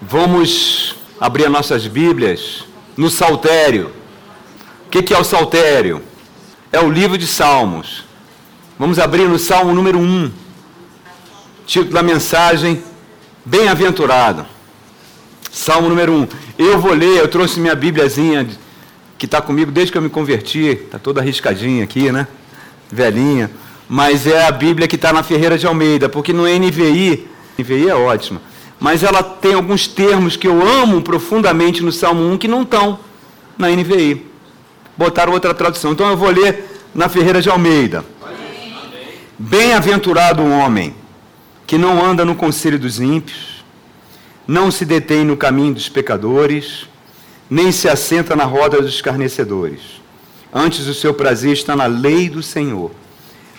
Vamos abrir nossas Bíblias no Saltério. O que é o Saltério? É o livro de Salmos. Vamos abrir no Salmo número 1. Título da mensagem: Bem-aventurado. Salmo número 1. Eu vou ler, eu trouxe minha Bíbliazinha que está comigo desde que eu me converti. Está toda arriscadinha aqui, né? Velhinha. Mas é a Bíblia que está na Ferreira de Almeida, porque no NVI, NVI é ótima mas ela tem alguns termos que eu amo profundamente no Salmo 1 que não estão na NVI. Botaram outra tradução. Então eu vou ler na Ferreira de Almeida. Bem-aventurado o homem que não anda no conselho dos ímpios, não se detém no caminho dos pecadores, nem se assenta na roda dos escarnecedores. Antes o seu prazer está na lei do Senhor.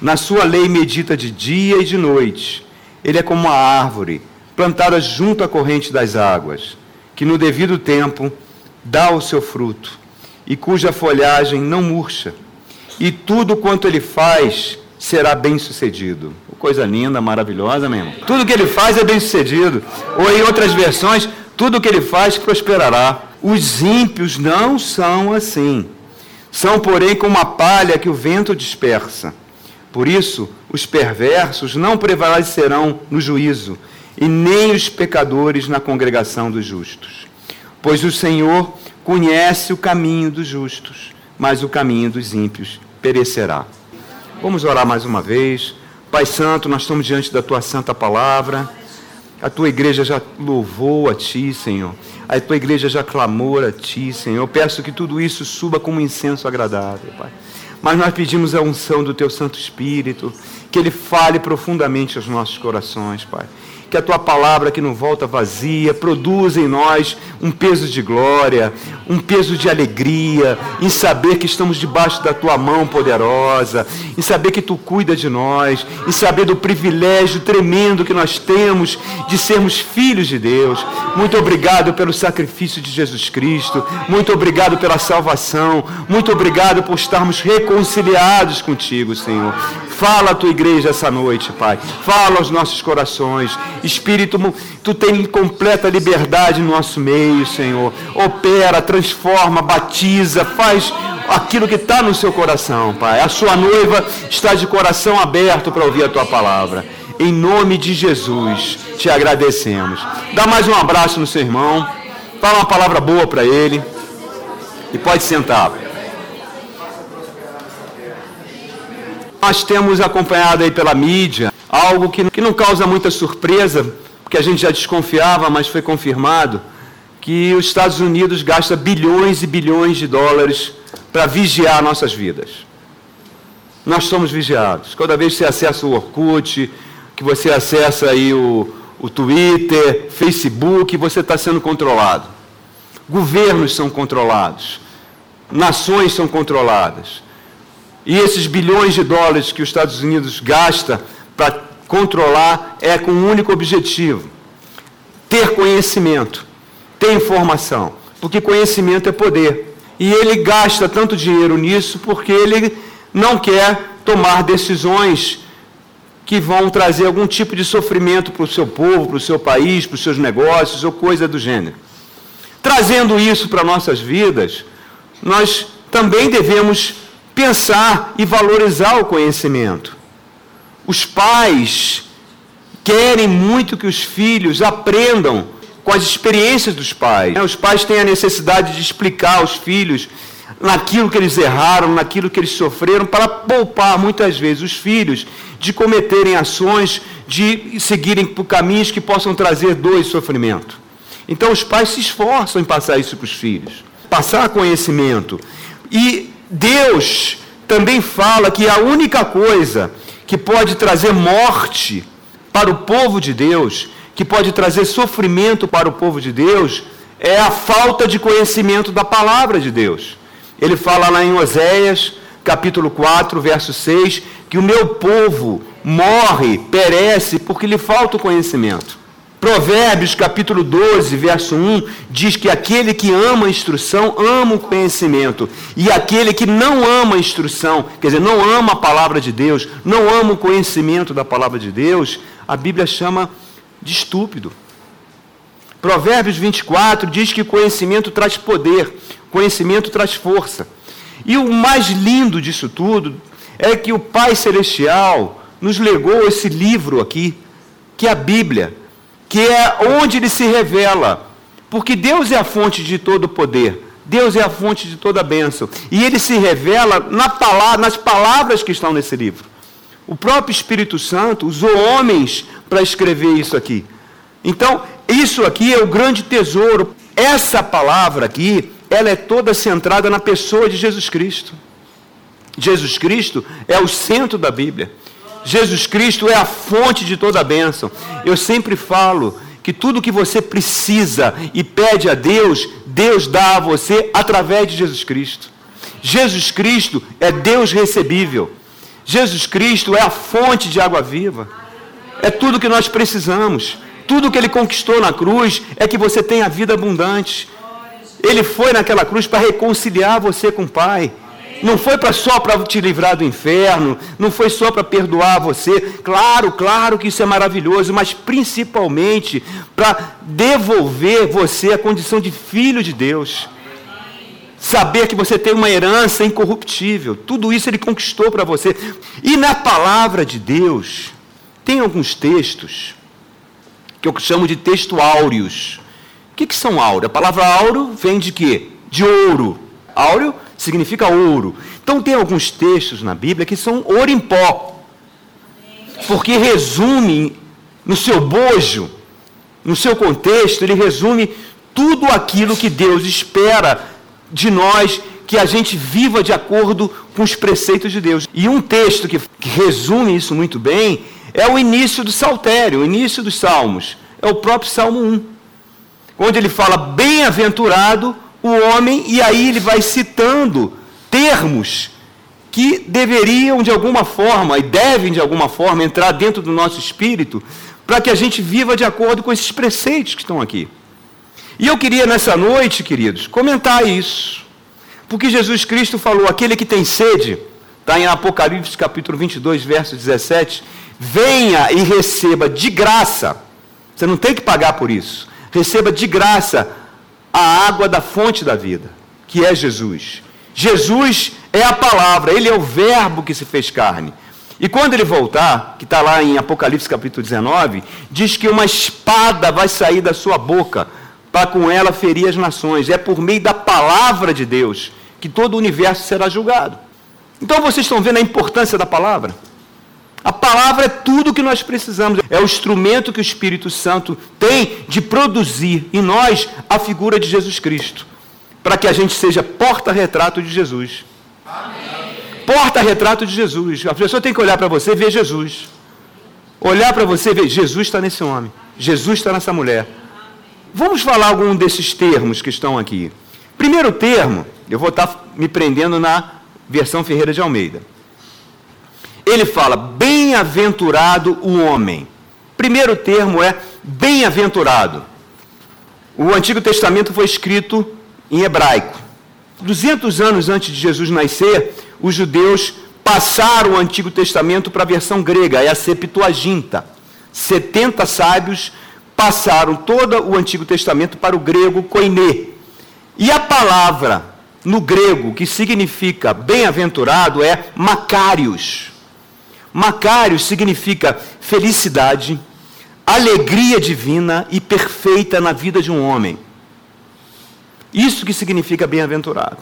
Na sua lei medita de dia e de noite. Ele é como uma árvore plantada junto à corrente das águas, que no devido tempo dá o seu fruto, e cuja folhagem não murcha, e tudo quanto ele faz será bem sucedido. Coisa linda, maravilhosa mesmo. Tudo que ele faz é bem sucedido. Ou em outras versões, tudo que ele faz prosperará. Os ímpios não são assim. São, porém, como a palha que o vento dispersa. Por isso, os perversos não prevalecerão no juízo, e nem os pecadores na congregação dos justos. Pois o Senhor conhece o caminho dos justos, mas o caminho dos ímpios perecerá. Vamos orar mais uma vez. Pai Santo, nós estamos diante da tua santa palavra. A tua igreja já louvou a ti, Senhor. A tua igreja já clamou a ti, Senhor. Eu peço que tudo isso suba como incenso agradável, Pai. Mas nós pedimos a unção do teu Santo Espírito, que ele fale profundamente aos nossos corações, Pai que a tua palavra que não volta vazia produza em nós um peso de glória, um peso de alegria, em saber que estamos debaixo da tua mão poderosa, em saber que tu cuida de nós, em saber do privilégio tremendo que nós temos de sermos filhos de Deus. Muito obrigado pelo sacrifício de Jesus Cristo, muito obrigado pela salvação, muito obrigado por estarmos reconciliados contigo, Senhor. Fala a tua igreja essa noite, Pai. Fala aos nossos corações. Espírito, tu tem completa liberdade no nosso meio, Senhor. Opera, transforma, batiza, faz aquilo que está no seu coração, Pai. A sua noiva está de coração aberto para ouvir a tua palavra. Em nome de Jesus, te agradecemos. Dá mais um abraço no seu irmão. Fala uma palavra boa para ele. E pode sentar. Nós temos acompanhado aí pela mídia algo que, que não causa muita surpresa, porque a gente já desconfiava, mas foi confirmado, que os Estados Unidos gasta bilhões e bilhões de dólares para vigiar nossas vidas. Nós somos vigiados. Cada vez que você acessa o Orkut, que você acessa aí o, o Twitter, Facebook, você está sendo controlado. Governos são controlados. Nações são controladas. E esses bilhões de dólares que os Estados Unidos gasta para controlar é com um único objetivo: ter conhecimento, ter informação. Porque conhecimento é poder. E ele gasta tanto dinheiro nisso porque ele não quer tomar decisões que vão trazer algum tipo de sofrimento para o seu povo, para o seu país, para os seus negócios ou coisa do gênero. Trazendo isso para nossas vidas, nós também devemos pensar e valorizar o conhecimento. Os pais querem muito que os filhos aprendam com as experiências dos pais. Os pais têm a necessidade de explicar aos filhos naquilo que eles erraram, naquilo que eles sofreram, para poupar muitas vezes os filhos de cometerem ações, de seguirem por caminhos que possam trazer dor e sofrimento. Então os pais se esforçam em passar isso para os filhos, passar conhecimento. E Deus também fala que a única coisa que pode trazer morte para o povo de Deus, que pode trazer sofrimento para o povo de Deus, é a falta de conhecimento da palavra de Deus. Ele fala lá em Oséias, capítulo 4, verso 6, que o meu povo morre, perece, porque lhe falta o conhecimento. Provérbios capítulo 12, verso 1, diz que aquele que ama a instrução ama o conhecimento. E aquele que não ama a instrução, quer dizer, não ama a palavra de Deus, não ama o conhecimento da palavra de Deus, a Bíblia chama de estúpido. Provérbios 24 diz que conhecimento traz poder, conhecimento traz força. E o mais lindo disso tudo é que o Pai Celestial nos legou esse livro aqui, que é a Bíblia, que é onde ele se revela. Porque Deus é a fonte de todo poder. Deus é a fonte de toda bênção. E ele se revela na palavra, nas palavras que estão nesse livro. O próprio Espírito Santo usou homens para escrever isso aqui. Então, isso aqui é o grande tesouro. Essa palavra aqui, ela é toda centrada na pessoa de Jesus Cristo. Jesus Cristo é o centro da Bíblia. Jesus Cristo é a fonte de toda a bênção. Eu sempre falo que tudo que você precisa e pede a Deus, Deus dá a você através de Jesus Cristo. Jesus Cristo é Deus recebível. Jesus Cristo é a fonte de água viva. É tudo que nós precisamos. Tudo que ele conquistou na cruz é que você tenha vida abundante. Ele foi naquela cruz para reconciliar você com o Pai. Não foi para só para te livrar do inferno, não foi só para perdoar você. Claro, claro que isso é maravilhoso, mas principalmente para devolver você a condição de filho de Deus. Saber que você tem uma herança incorruptível. Tudo isso ele conquistou para você. E na palavra de Deus, tem alguns textos que eu chamo de texto áureos. O que, que são áureos? A palavra áureo vem de quê? De ouro. Áureo significa ouro. Então tem alguns textos na Bíblia que são ouro em pó. Porque resume no seu bojo, no seu contexto, ele resume tudo aquilo que Deus espera de nós que a gente viva de acordo com os preceitos de Deus. E um texto que, que resume isso muito bem é o início do Saltério, o início dos Salmos. É o próprio Salmo 1, onde ele fala: Bem-aventurado o homem, e aí ele vai citando termos que deveriam de alguma forma e devem de alguma forma entrar dentro do nosso espírito para que a gente viva de acordo com esses preceitos que estão aqui. E eu queria nessa noite, queridos, comentar isso. Porque Jesus Cristo falou: aquele que tem sede, está em Apocalipse capítulo 22, verso 17: venha e receba de graça, você não tem que pagar por isso, receba de graça a água da fonte da vida, que é Jesus. Jesus é a palavra, ele é o Verbo que se fez carne. E quando ele voltar, que está lá em Apocalipse capítulo 19, diz que uma espada vai sair da sua boca para com ela ferir as nações. É por meio da palavra de Deus que todo o universo será julgado. Então vocês estão vendo a importância da palavra? A palavra é tudo o que nós precisamos. É o instrumento que o Espírito Santo tem de produzir em nós a figura de Jesus Cristo. Para que a gente seja porta-retrato de Jesus. Porta-retrato de Jesus. A pessoa tem que olhar para você e ver Jesus. Olhar para você e ver Jesus está nesse homem. Jesus está nessa mulher. Vamos falar algum desses termos que estão aqui. Primeiro termo, eu vou estar me prendendo na versão Ferreira de Almeida ele fala: bem-aventurado o homem. Primeiro termo é bem-aventurado. O Antigo Testamento foi escrito em hebraico. 200 anos antes de Jesus nascer, os judeus passaram o Antigo Testamento para a versão grega, é a Septuaginta. 70 sábios passaram todo o Antigo Testamento para o grego koiné. E a palavra no grego que significa bem-aventurado é macários. Macário significa felicidade, alegria divina e perfeita na vida de um homem. Isso que significa bem-aventurado.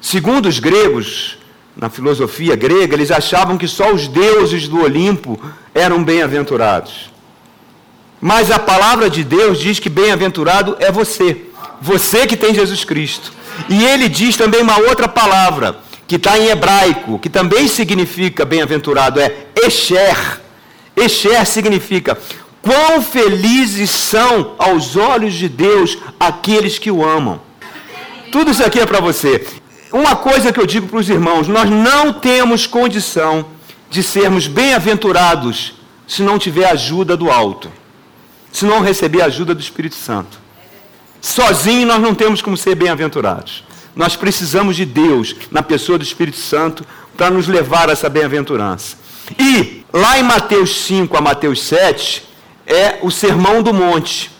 Segundo os gregos, na filosofia grega, eles achavam que só os deuses do Olimpo eram bem-aventurados. Mas a palavra de Deus diz que bem-aventurado é você, você que tem Jesus Cristo. E ele diz também uma outra palavra, que está em hebraico, que também significa bem-aventurado, é Esher. Esher significa quão felizes são aos olhos de Deus aqueles que o amam. Tudo isso aqui é para você. Uma coisa que eu digo para os irmãos: nós não temos condição de sermos bem-aventurados se não tiver ajuda do alto, se não receber a ajuda do Espírito Santo. Sozinho nós não temos como ser bem-aventurados. Nós precisamos de Deus, na pessoa do Espírito Santo, para nos levar a essa bem-aventurança. E lá em Mateus 5 a Mateus 7, é o Sermão do Monte,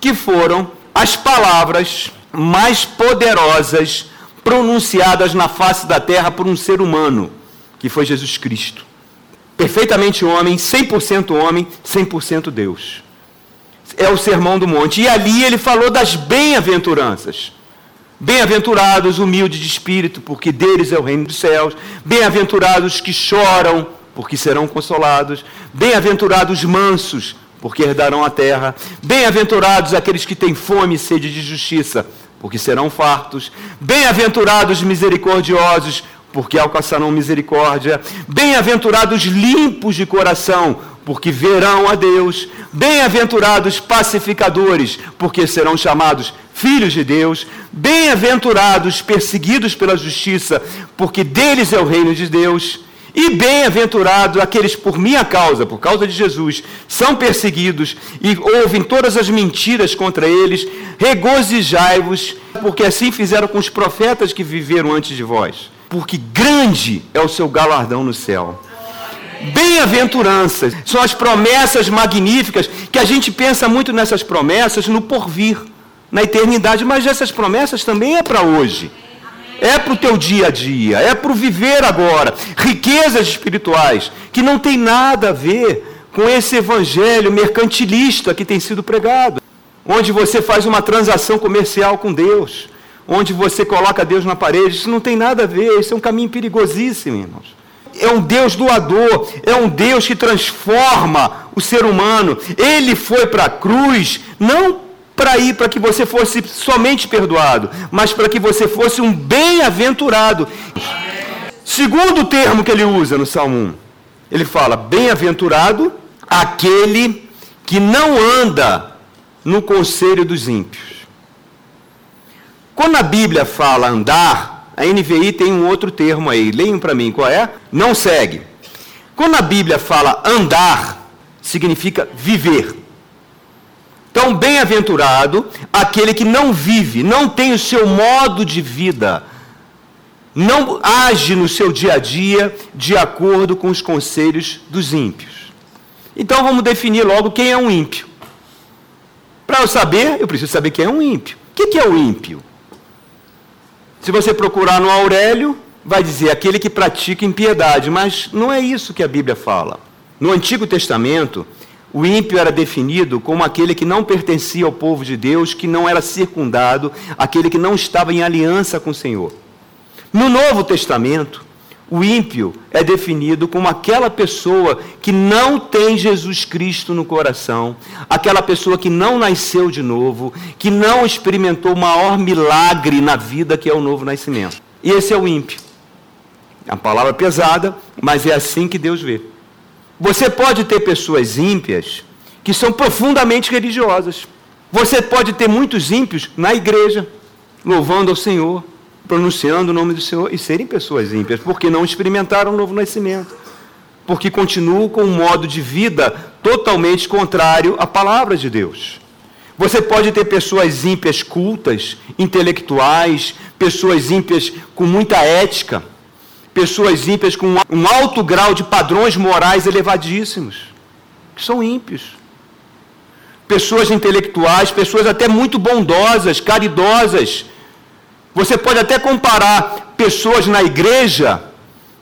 que foram as palavras mais poderosas pronunciadas na face da terra por um ser humano, que foi Jesus Cristo. Perfeitamente homem, 100% homem, 100% Deus. É o Sermão do Monte. E ali ele falou das bem-aventuranças. Bem-aventurados humildes de espírito, porque deles é o reino dos céus. Bem-aventurados que choram, porque serão consolados. Bem-aventurados mansos, porque herdarão a terra. Bem-aventurados aqueles que têm fome e sede de justiça, porque serão fartos. Bem-aventurados misericordiosos, porque alcançarão misericórdia. Bem-aventurados limpos de coração, porque verão a Deus. Bem-aventurados pacificadores, porque serão chamados filhos de Deus. Bem-aventurados perseguidos pela justiça, porque deles é o reino de Deus. E bem-aventurados aqueles por minha causa, por causa de Jesus, são perseguidos e ouvem todas as mentiras contra eles. Regozijai-vos, porque assim fizeram com os profetas que viveram antes de vós. Porque grande é o seu galardão no céu. Bem-aventuranças são as promessas magníficas que a gente pensa muito nessas promessas no porvir, na eternidade, mas essas promessas também é para hoje é para o teu dia a dia, é para o viver agora. Riquezas espirituais que não tem nada a ver com esse evangelho mercantilista que tem sido pregado, onde você faz uma transação comercial com Deus, onde você coloca Deus na parede. Isso não tem nada a ver, isso é um caminho perigosíssimo, irmãos. É um Deus doador, é um Deus que transforma o ser humano. Ele foi para a cruz não para ir para que você fosse somente perdoado, mas para que você fosse um bem-aventurado. Segundo termo que ele usa no Salmo 1, ele fala: bem-aventurado aquele que não anda no conselho dos ímpios. Quando a Bíblia fala andar, a NVI tem um outro termo aí, leiam para mim qual é? Não segue. Quando a Bíblia fala andar, significa viver. Então, bem-aventurado aquele que não vive, não tem o seu modo de vida, não age no seu dia a dia de acordo com os conselhos dos ímpios. Então, vamos definir logo quem é um ímpio. Para eu saber, eu preciso saber quem é um ímpio. O que é o ímpio? Se você procurar no Aurélio, vai dizer aquele que pratica impiedade, mas não é isso que a Bíblia fala. No Antigo Testamento, o ímpio era definido como aquele que não pertencia ao povo de Deus, que não era circundado, aquele que não estava em aliança com o Senhor. No Novo Testamento, o ímpio é definido como aquela pessoa que não tem Jesus Cristo no coração, aquela pessoa que não nasceu de novo, que não experimentou o maior milagre na vida que é o novo nascimento. E esse é o ímpio. É uma palavra pesada, mas é assim que Deus vê. Você pode ter pessoas ímpias que são profundamente religiosas. Você pode ter muitos ímpios na igreja, louvando ao Senhor, pronunciando o nome do Senhor e serem pessoas ímpias, porque não experimentaram o novo nascimento. Porque continuam com um modo de vida totalmente contrário à palavra de Deus. Você pode ter pessoas ímpias cultas, intelectuais, pessoas ímpias com muita ética pessoas ímpias com um alto grau de padrões morais elevadíssimos, que são ímpios. Pessoas intelectuais, pessoas até muito bondosas, caridosas. Você pode até comparar pessoas na igreja,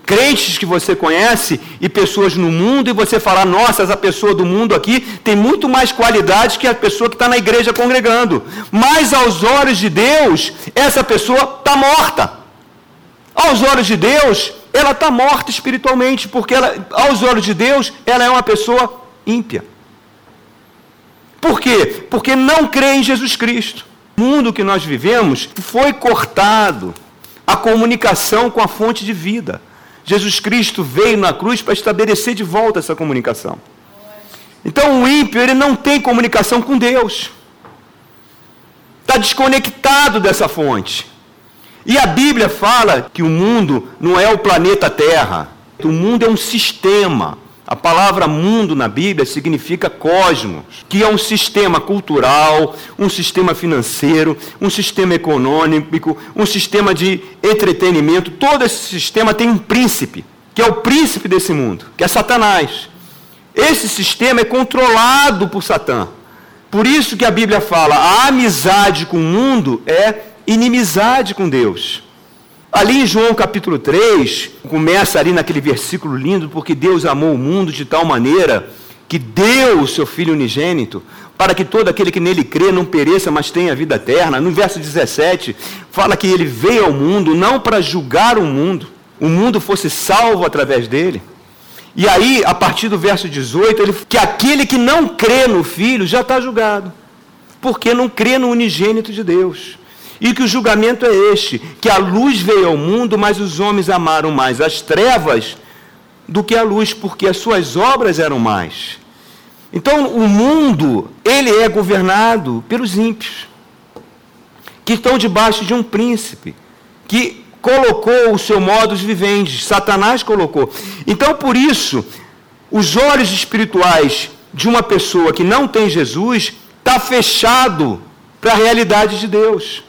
crentes que você conhece, e pessoas no mundo, e você falar: nossa, essa pessoa do mundo aqui tem muito mais qualidade que a pessoa que está na igreja congregando. Mas aos olhos de Deus, essa pessoa está morta. Aos olhos de Deus, ela está morta espiritualmente, porque ela, aos olhos de Deus, ela é uma pessoa ímpia. Por quê? Porque não crê em Jesus Cristo. O mundo que nós vivemos foi cortado a comunicação com a fonte de vida. Jesus Cristo veio na cruz para estabelecer de volta essa comunicação. Então o ímpio, ele não tem comunicação com Deus. Está desconectado dessa fonte. E a Bíblia fala que o mundo não é o planeta Terra. O mundo é um sistema. A palavra mundo na Bíblia significa cosmos, que é um sistema cultural, um sistema financeiro, um sistema econômico, um sistema de entretenimento. Todo esse sistema tem um príncipe, que é o príncipe desse mundo, que é Satanás. Esse sistema é controlado por Satã. Por isso que a Bíblia fala: a amizade com o mundo é inimizade com Deus. Ali em João capítulo 3, começa ali naquele versículo lindo, porque Deus amou o mundo de tal maneira que deu o seu Filho unigênito, para que todo aquele que nele crê não pereça, mas tenha vida eterna. No verso 17, fala que ele veio ao mundo não para julgar o mundo, o mundo fosse salvo através dele. E aí, a partir do verso 18, ele, que aquele que não crê no Filho já está julgado, porque não crê no unigênito de Deus. E que o julgamento é este: que a luz veio ao mundo, mas os homens amaram mais as trevas do que a luz, porque as suas obras eram mais. Então, o mundo, ele é governado pelos ímpios, que estão debaixo de um príncipe, que colocou o seu modus vivendi, Satanás colocou. Então, por isso, os olhos espirituais de uma pessoa que não tem Jesus está fechado para a realidade de Deus.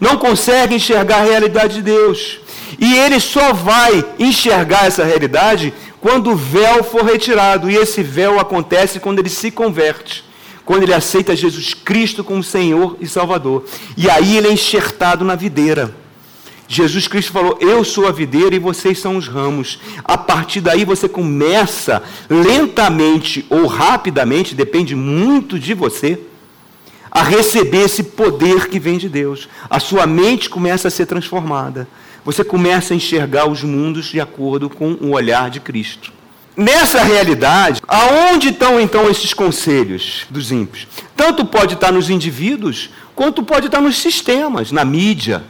Não consegue enxergar a realidade de Deus. E ele só vai enxergar essa realidade quando o véu for retirado. E esse véu acontece quando ele se converte. Quando ele aceita Jesus Cristo como Senhor e Salvador. E aí ele é enxertado na videira. Jesus Cristo falou: Eu sou a videira e vocês são os ramos. A partir daí você começa lentamente ou rapidamente, depende muito de você, a receber esse poder que vem de Deus. A sua mente começa a ser transformada você começa a enxergar os mundos de acordo com o olhar de Cristo. Nessa realidade, aonde estão então esses conselhos dos ímpios? Tanto pode estar nos indivíduos, quanto pode estar nos sistemas, na mídia,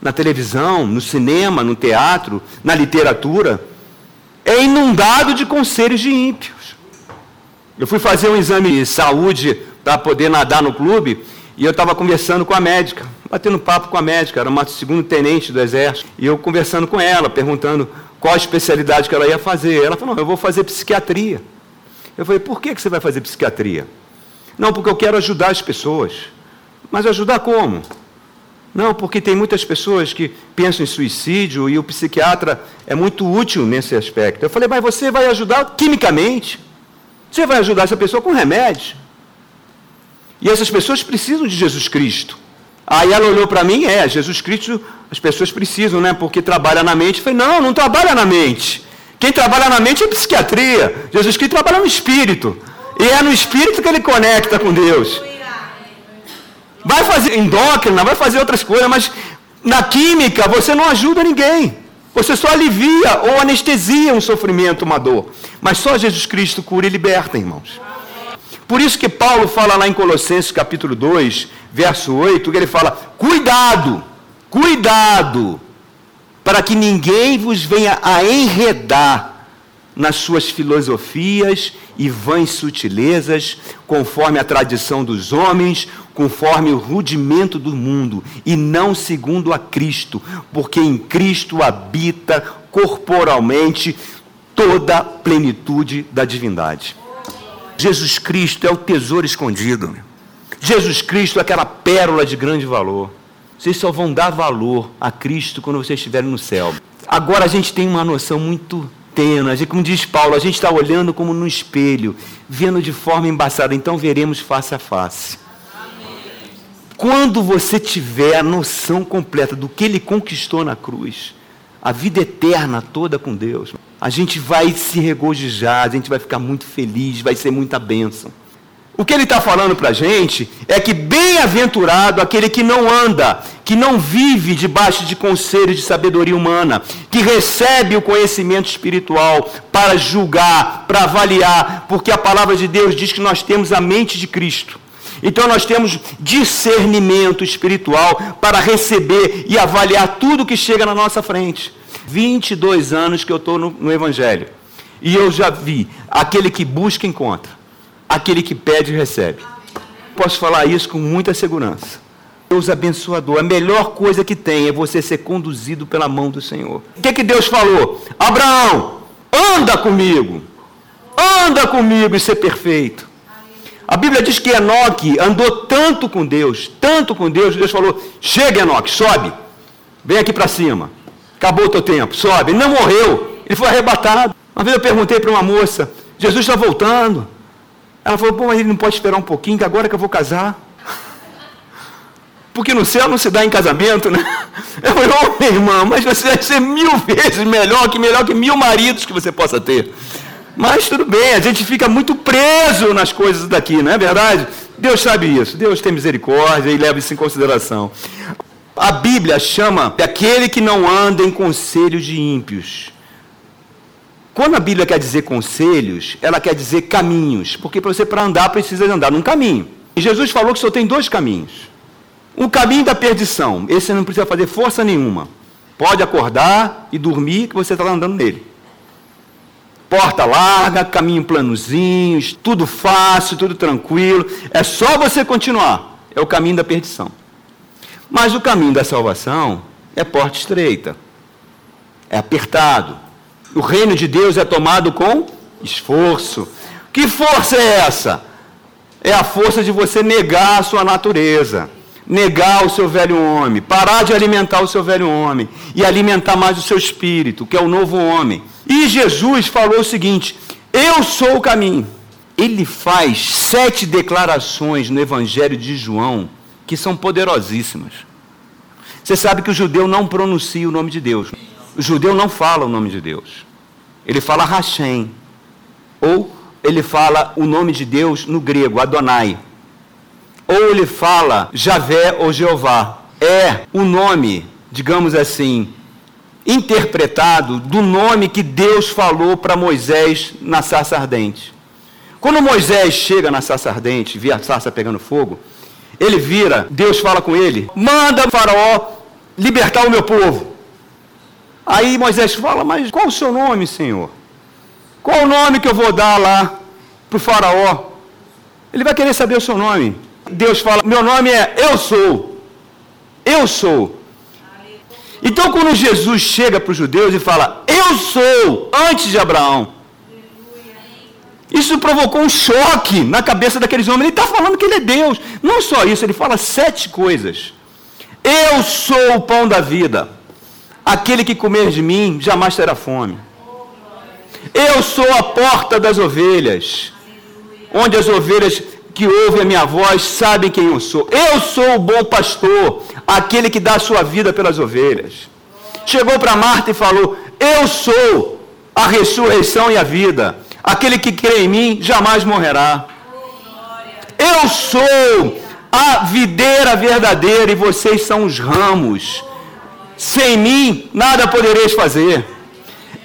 na televisão, no cinema, no teatro, na literatura. É inundado de conselhos de ímpios. Eu fui fazer um exame de saúde para poder nadar no clube e eu estava conversando com a médica, batendo papo com a médica, era uma segundo tenente do exército, e eu conversando com ela, perguntando qual a especialidade que ela ia fazer. Ela falou: eu vou fazer psiquiatria. Eu falei: por que, que você vai fazer psiquiatria? Não, porque eu quero ajudar as pessoas. Mas ajudar como? Não, porque tem muitas pessoas que pensam em suicídio e o psiquiatra é muito útil nesse aspecto. Eu falei, mas você vai ajudar quimicamente. Você vai ajudar essa pessoa com remédio. E essas pessoas precisam de Jesus Cristo. Aí ela olhou para mim, é, Jesus Cristo, as pessoas precisam, né? Porque trabalha na mente. Eu falei, não, não trabalha na mente. Quem trabalha na mente é psiquiatria. Jesus Cristo trabalha no espírito. E é no espírito que ele conecta com Deus. Vai fazer endócrina, vai fazer outras coisas, mas na química você não ajuda ninguém. Você só alivia ou anestesia um sofrimento, uma dor. Mas só Jesus Cristo cura e liberta, irmãos. Por isso que Paulo fala lá em Colossenses capítulo 2, verso 8, que ele fala: cuidado, cuidado, para que ninguém vos venha a enredar nas suas filosofias e vãs sutilezas, conforme a tradição dos homens, conforme o rudimento do mundo, e não segundo a Cristo, porque em Cristo habita corporalmente toda a plenitude da divindade. Jesus Cristo é o tesouro escondido. Jesus Cristo é aquela pérola de grande valor. Vocês só vão dar valor a Cristo quando vocês estiverem no céu. Agora a gente tem uma noção muito tênue. Como diz Paulo, a gente está olhando como no espelho, vendo de forma embaçada. Então veremos face a face. Quando você tiver a noção completa do que ele conquistou na cruz, a vida eterna toda com Deus, a gente vai se regozijar, a gente vai ficar muito feliz, vai ser muita bênção. O que ele está falando para a gente é que bem-aventurado aquele que não anda, que não vive debaixo de conselhos de sabedoria humana, que recebe o conhecimento espiritual para julgar, para avaliar, porque a palavra de Deus diz que nós temos a mente de Cristo. Então nós temos discernimento espiritual para receber e avaliar tudo que chega na nossa frente. 22 anos que eu estou no, no Evangelho. E eu já vi aquele que busca, encontra. Aquele que pede, recebe. Posso falar isso com muita segurança. Deus abençoador. A melhor coisa que tem é você ser conduzido pela mão do Senhor. O que, que Deus falou? Abraão, anda comigo. Anda comigo e ser perfeito. A Bíblia diz que Enoque andou tanto com Deus, tanto com Deus, Deus falou: chega, Enoque, sobe, vem aqui para cima. Acabou o teu tempo, sobe. Ele não morreu, ele foi arrebatado. Uma vez eu perguntei para uma moça: Jesus está voltando. Ela falou, pô, mas ele não pode esperar um pouquinho, que agora que eu vou casar. Porque no céu não se dá em casamento, né? Eu falei, oh, irmã, mas você vai ser mil vezes melhor que melhor que mil maridos que você possa ter. Mas tudo bem, a gente fica muito preso nas coisas daqui, não é verdade? Deus sabe isso, Deus tem misericórdia e leva isso em consideração. A Bíblia chama aquele que não anda em conselhos de ímpios. Quando a Bíblia quer dizer conselhos, ela quer dizer caminhos, porque você para andar precisa andar num caminho. E Jesus falou que só tem dois caminhos. Um caminho da perdição, esse não precisa fazer força nenhuma. Pode acordar e dormir que você está andando nele. Porta larga, caminho planozinho, tudo fácil, tudo tranquilo. É só você continuar. É o caminho da perdição. Mas o caminho da salvação é porta estreita. É apertado o reino de Deus é tomado com esforço. Que força é essa? É a força de você negar a sua natureza, negar o seu velho homem, parar de alimentar o seu velho homem e alimentar mais o seu espírito, que é o novo homem. E Jesus falou o seguinte: Eu sou o caminho. Ele faz sete declarações no Evangelho de João que são poderosíssimas. Você sabe que o judeu não pronuncia o nome de Deus. O judeu não fala o nome de Deus. Ele fala Hashem. Ou ele fala o nome de Deus no grego, Adonai. Ou ele fala Javé ou Jeová. É o nome, digamos assim, interpretado do nome que Deus falou para Moisés na sarça ardente. Quando Moisés chega na sarça ardente, vê a sarça pegando fogo, ele vira, Deus fala com ele: manda o faraó libertar o meu povo. Aí Moisés fala: Mas qual o seu nome, Senhor? Qual o nome que eu vou dar lá para o Faraó? Ele vai querer saber o seu nome. Deus fala: Meu nome é Eu sou. Eu sou. Então, quando Jesus chega para os judeus e fala: Eu sou, antes de Abraão. Isso provocou um choque na cabeça daqueles homens. Ele está falando que ele é Deus. Não só isso, ele fala sete coisas. Eu sou o pão da vida. Aquele que comer de mim jamais terá fome. Eu sou a porta das ovelhas, onde as ovelhas que ouvem a minha voz sabem quem eu sou. Eu sou o bom pastor, aquele que dá a sua vida pelas ovelhas. Chegou para Marta e falou: Eu sou a ressurreição e a vida. Aquele que crê em mim jamais morrerá. Eu sou a videira verdadeira e vocês são os ramos. Sem mim nada podereis fazer.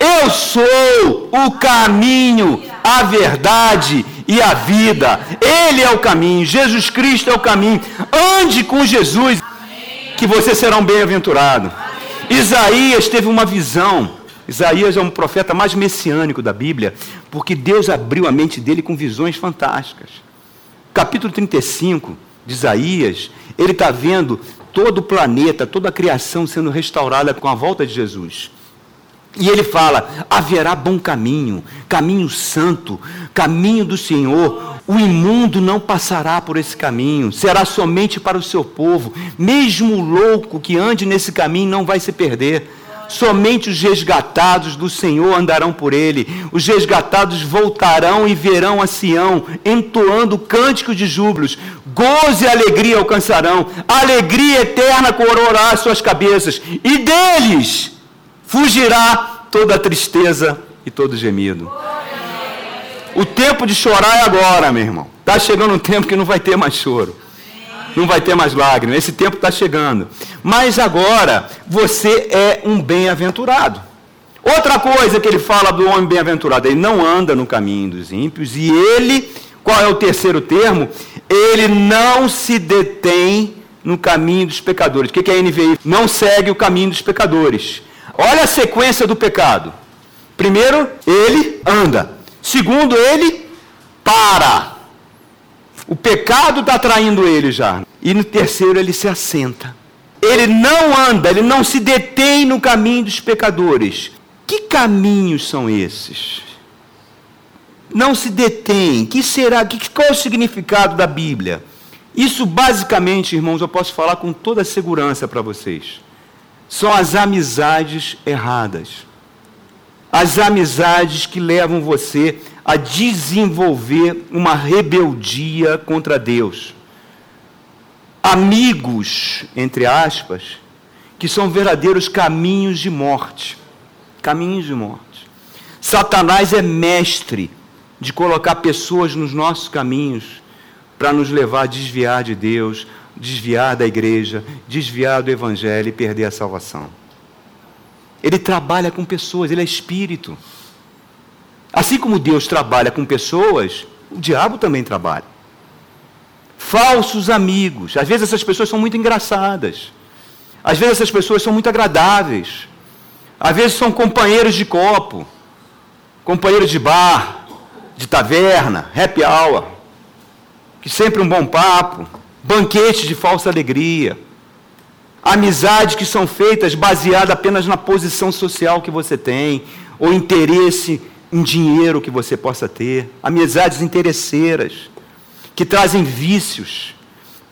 Eu sou o caminho, a verdade e a vida. Ele é o caminho. Jesus Cristo é o caminho. Ande com Jesus, que vocês serão bem-aventurados. Isaías teve uma visão. Isaías é um profeta mais messiânico da Bíblia, porque Deus abriu a mente dele com visões fantásticas. Capítulo 35 de Isaías, ele está vendo todo o planeta, toda a criação sendo restaurada com a volta de Jesus. E ele fala: haverá bom caminho, caminho santo, caminho do Senhor. O imundo não passará por esse caminho, será somente para o seu povo. Mesmo o louco que ande nesse caminho não vai se perder. Somente os resgatados do Senhor andarão por ele. Os resgatados voltarão e verão a Sião, entoando cântico de júbilos. Gozo e alegria alcançarão. Alegria eterna coroará as suas cabeças. E deles fugirá toda tristeza e todo gemido. O tempo de chorar é agora, meu irmão. Está chegando um tempo que não vai ter mais choro não vai ter mais lágrimas. Esse tempo está chegando. Mas agora você é um bem-aventurado. Outra coisa que ele fala do homem bem-aventurado, ele não anda no caminho dos ímpios e ele, qual é o terceiro termo? Ele não se detém no caminho dos pecadores. O que é a NVI? Não segue o caminho dos pecadores. Olha a sequência do pecado. Primeiro, ele anda. Segundo, ele para. O pecado está traindo ele já. E no terceiro ele se assenta. Ele não anda, ele não se detém no caminho dos pecadores. Que caminhos são esses? Não se detém. Que será? Que, qual é o significado da Bíblia? Isso basicamente, irmãos, eu posso falar com toda segurança para vocês. São as amizades erradas. As amizades que levam você a desenvolver uma rebeldia contra Deus. Amigos, entre aspas, que são verdadeiros caminhos de morte. Caminhos de morte. Satanás é mestre de colocar pessoas nos nossos caminhos para nos levar a desviar de Deus, desviar da igreja, desviar do evangelho e perder a salvação. Ele trabalha com pessoas, ele é espírito. Assim como Deus trabalha com pessoas, o diabo também trabalha. Falsos amigos. Às vezes essas pessoas são muito engraçadas. Às vezes essas pessoas são muito agradáveis. Às vezes são companheiros de copo, companheiros de bar, de taverna, happy hour, que sempre um bom papo, banquete de falsa alegria. Amizades que são feitas baseadas apenas na posição social que você tem, ou interesse em dinheiro que você possa ter, amizades interesseiras, que trazem vícios,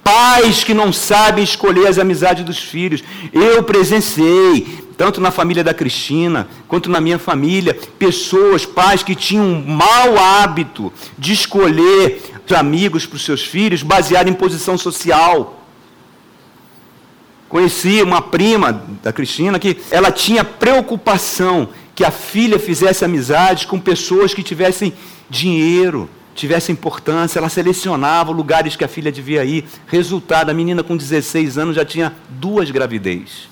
pais que não sabem escolher as amizades dos filhos. Eu presenciei, tanto na família da Cristina, quanto na minha família, pessoas, pais que tinham um mau hábito de escolher amigos para os seus filhos baseado em posição social. Conheci uma prima da Cristina que ela tinha preocupação que a filha fizesse amizades com pessoas que tivessem dinheiro, tivessem importância, ela selecionava lugares que a filha devia ir. Resultado, a menina com 16 anos já tinha duas gravidez.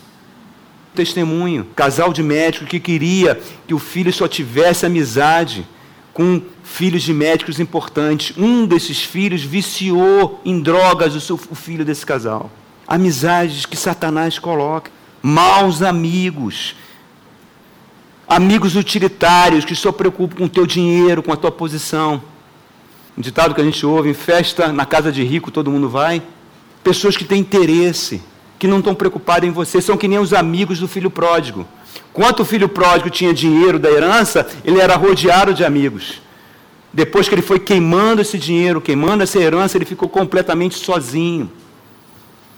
Testemunho, casal de médico que queria que o filho só tivesse amizade com filhos de médicos importantes. Um desses filhos viciou em drogas o, seu, o filho desse casal. Amizades que Satanás coloca. Maus amigos amigos utilitários que só preocupam com o teu dinheiro, com a tua posição. Um ditado que a gente ouve, em festa na casa de rico todo mundo vai. Pessoas que têm interesse, que não estão preocupadas em você, são que nem os amigos do filho pródigo. Quanto o filho pródigo tinha dinheiro da herança, ele era rodeado de amigos. Depois que ele foi queimando esse dinheiro, queimando essa herança, ele ficou completamente sozinho.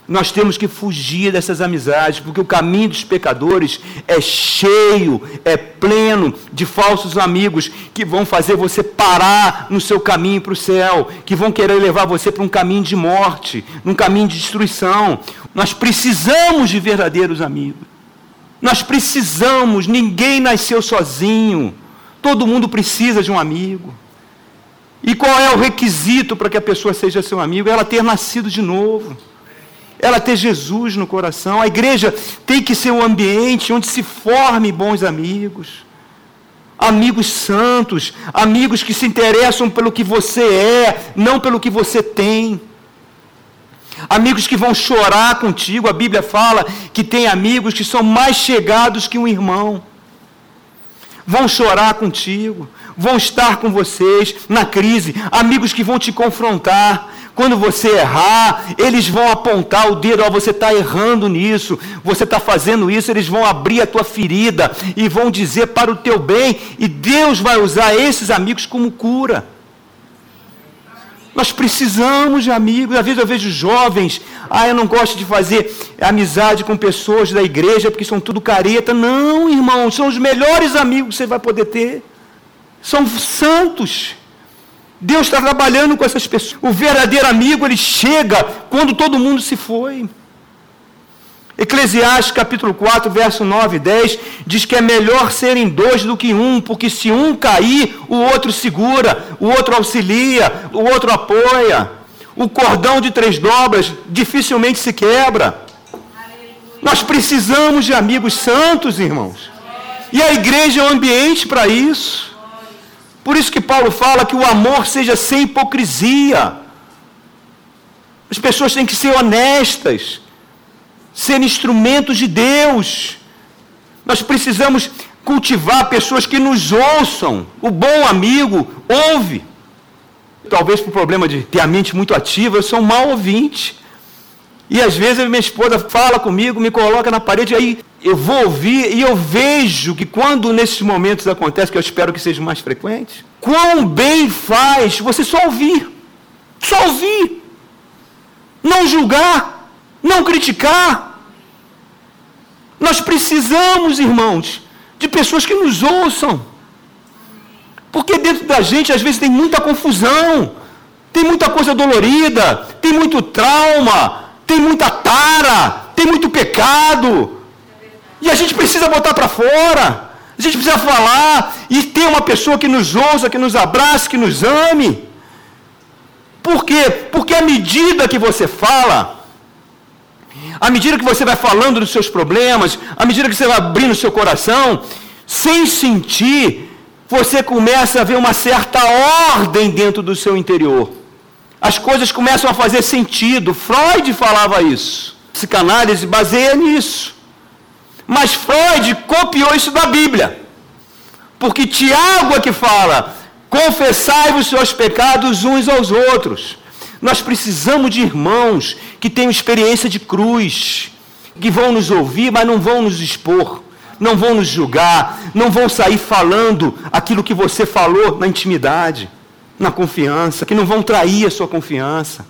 Nós temos que fugir dessas amizades, porque o caminho dos pecadores é cheio, é pleno de falsos amigos que vão fazer você parar no seu caminho para o céu, que vão querer levar você para um caminho de morte, um caminho de destruição. Nós precisamos de verdadeiros amigos. Nós precisamos, ninguém nasceu sozinho. Todo mundo precisa de um amigo. E qual é o requisito para que a pessoa seja seu amigo? Ela ter nascido de novo ela ter Jesus no coração. A igreja tem que ser um ambiente onde se forme bons amigos. Amigos santos, amigos que se interessam pelo que você é, não pelo que você tem. Amigos que vão chorar contigo, a Bíblia fala que tem amigos que são mais chegados que um irmão. Vão chorar contigo, vão estar com vocês na crise, amigos que vão te confrontar, quando você errar, eles vão apontar o dedo, ó, você está errando nisso, você está fazendo isso, eles vão abrir a tua ferida e vão dizer para o teu bem, e Deus vai usar esses amigos como cura. Nós precisamos de amigos. Às vezes eu vejo jovens, ah, eu não gosto de fazer amizade com pessoas da igreja porque são tudo careta. Não, irmão, são os melhores amigos que você vai poder ter. São santos. Deus está trabalhando com essas pessoas. O verdadeiro amigo, ele chega quando todo mundo se foi. Eclesiastes capítulo 4, verso 9 e 10 diz que é melhor serem dois do que um, porque se um cair, o outro segura, o outro auxilia, o outro apoia. O cordão de três dobras dificilmente se quebra. Nós precisamos de amigos santos, irmãos. E a igreja é o ambiente para isso. Por isso que Paulo fala que o amor seja sem hipocrisia. As pessoas têm que ser honestas, ser instrumentos de Deus. Nós precisamos cultivar pessoas que nos ouçam. O bom amigo ouve. Talvez por problema de ter a mente muito ativa, eu sou um mau ouvinte. E às vezes minha esposa fala comigo, me coloca na parede, aí eu vou ouvir e eu vejo que quando nesses momentos acontece, que eu espero que seja mais frequente, quão bem faz você só ouvir. Só ouvir. Não julgar, não criticar. Nós precisamos, irmãos, de pessoas que nos ouçam. Porque dentro da gente, às vezes, tem muita confusão, tem muita coisa dolorida, tem muito trauma, tem muita tara, tem muito pecado. E a gente precisa botar para fora. A gente precisa falar e ter uma pessoa que nos ouça, que nos abrace, que nos ame. Por quê? Porque à medida que você fala, à medida que você vai falando dos seus problemas, à medida que você vai abrindo o seu coração, sem sentir, você começa a ver uma certa ordem dentro do seu interior. As coisas começam a fazer sentido. Freud falava isso. Psicanálise baseia nisso. Mas Freud copiou isso da Bíblia. Porque Tiago é que fala: confessai os seus pecados uns aos outros. Nós precisamos de irmãos que tenham experiência de cruz, que vão nos ouvir, mas não vão nos expor, não vão nos julgar, não vão sair falando aquilo que você falou na intimidade, na confiança, que não vão trair a sua confiança.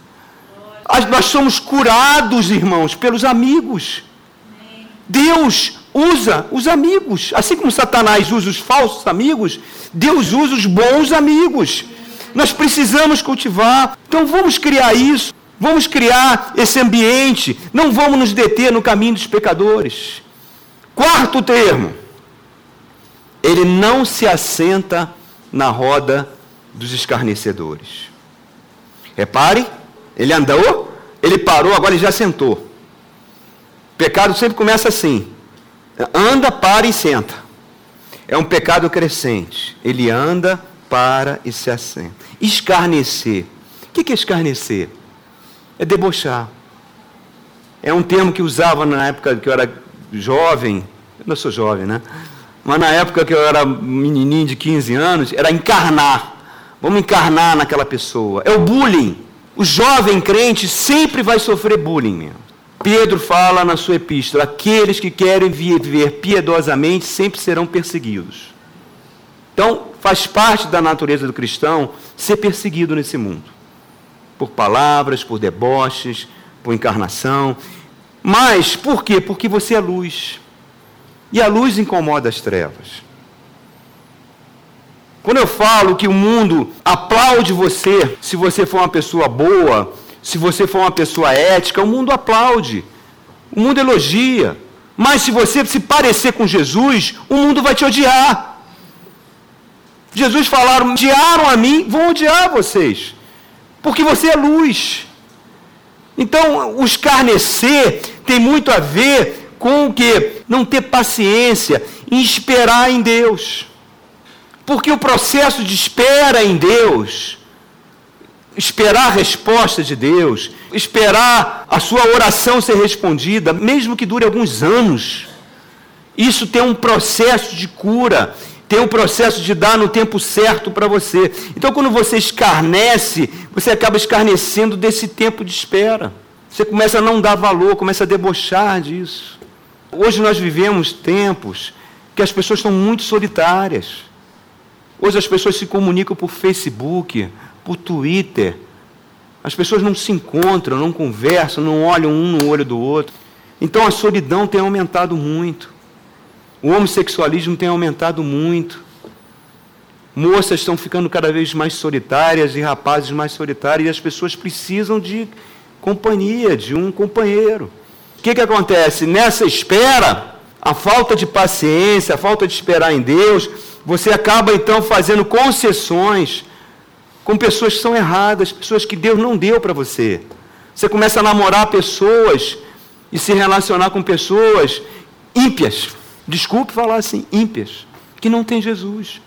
Nós somos curados, irmãos, pelos amigos. Deus usa os amigos. Assim como Satanás usa os falsos amigos, Deus usa os bons amigos. Nós precisamos cultivar. Então vamos criar isso. Vamos criar esse ambiente. Não vamos nos deter no caminho dos pecadores. Quarto termo. Ele não se assenta na roda dos escarnecedores. Repare, ele andou, ele parou, agora ele já sentou. Pecado sempre começa assim: anda, para e senta. É um pecado crescente. Ele anda, para e se assenta. Escarnecer. O que é escarnecer? É debochar. É um termo que usava na época que eu era jovem. Eu não sou jovem, né? Mas na época que eu era menininho de 15 anos, era encarnar. Vamos encarnar naquela pessoa. É o bullying. O jovem crente sempre vai sofrer bullying mesmo. Pedro fala na sua epístola: aqueles que querem viver piedosamente sempre serão perseguidos. Então, faz parte da natureza do cristão ser perseguido nesse mundo por palavras, por deboches, por encarnação. Mas por quê? Porque você é luz. E a luz incomoda as trevas. Quando eu falo que o mundo aplaude você, se você for uma pessoa boa, se você for uma pessoa ética, o mundo aplaude. O mundo elogia. Mas se você se parecer com Jesus, o mundo vai te odiar. Jesus falaram: odiaram a mim, vão odiar vocês, porque você é luz. Então, o escarnecer tem muito a ver com o que? Não ter paciência em esperar em Deus. Porque o processo de espera em Deus, esperar a resposta de Deus, esperar a sua oração ser respondida, mesmo que dure alguns anos, isso tem um processo de cura, tem um processo de dar no tempo certo para você. Então, quando você escarnece, você acaba escarnecendo desse tempo de espera. Você começa a não dar valor, começa a debochar disso. Hoje nós vivemos tempos que as pessoas estão muito solitárias. Hoje as pessoas se comunicam por Facebook, por Twitter. As pessoas não se encontram, não conversam, não olham um no olho do outro. Então a solidão tem aumentado muito. O homossexualismo tem aumentado muito. Moças estão ficando cada vez mais solitárias e rapazes mais solitários, e as pessoas precisam de companhia, de um companheiro. O que, que acontece? Nessa espera, a falta de paciência, a falta de esperar em Deus, você acaba então fazendo concessões com pessoas que são erradas, pessoas que Deus não deu para você. Você começa a namorar pessoas e se relacionar com pessoas ímpias, desculpe falar assim, ímpias, que não tem Jesus.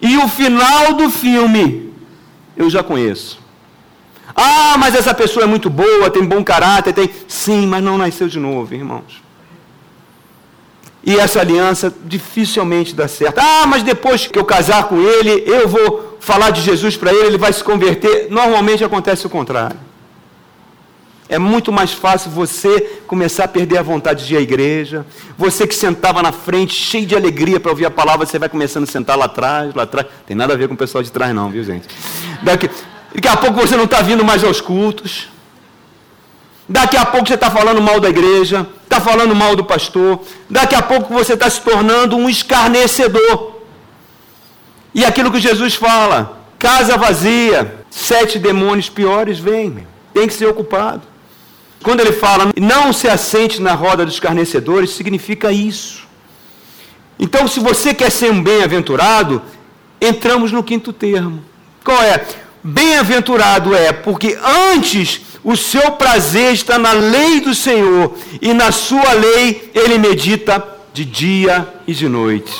E o final do filme eu já conheço. Ah, mas essa pessoa é muito boa, tem bom caráter, tem. Sim, mas não nasceu de novo, irmãos. E essa aliança dificilmente dá certo. Ah, mas depois que eu casar com ele, eu vou falar de Jesus para ele, ele vai se converter. Normalmente acontece o contrário. É muito mais fácil você começar a perder a vontade de ir à igreja. Você que sentava na frente, cheio de alegria para ouvir a palavra, você vai começando a sentar lá atrás, lá atrás. Tem nada a ver com o pessoal de trás, não, viu, gente? Daqui, daqui a pouco você não está vindo mais aos cultos. Daqui a pouco você está falando mal da igreja, está falando mal do pastor. Daqui a pouco você está se tornando um escarnecedor. E aquilo que Jesus fala, casa vazia, sete demônios piores vêm, tem que ser ocupado. Quando ele fala, não se assente na roda dos escarnecedores, significa isso. Então, se você quer ser um bem-aventurado, entramos no quinto termo. Qual é? Bem-aventurado é porque antes o seu prazer está na lei do Senhor e na sua lei ele medita de dia e de noite.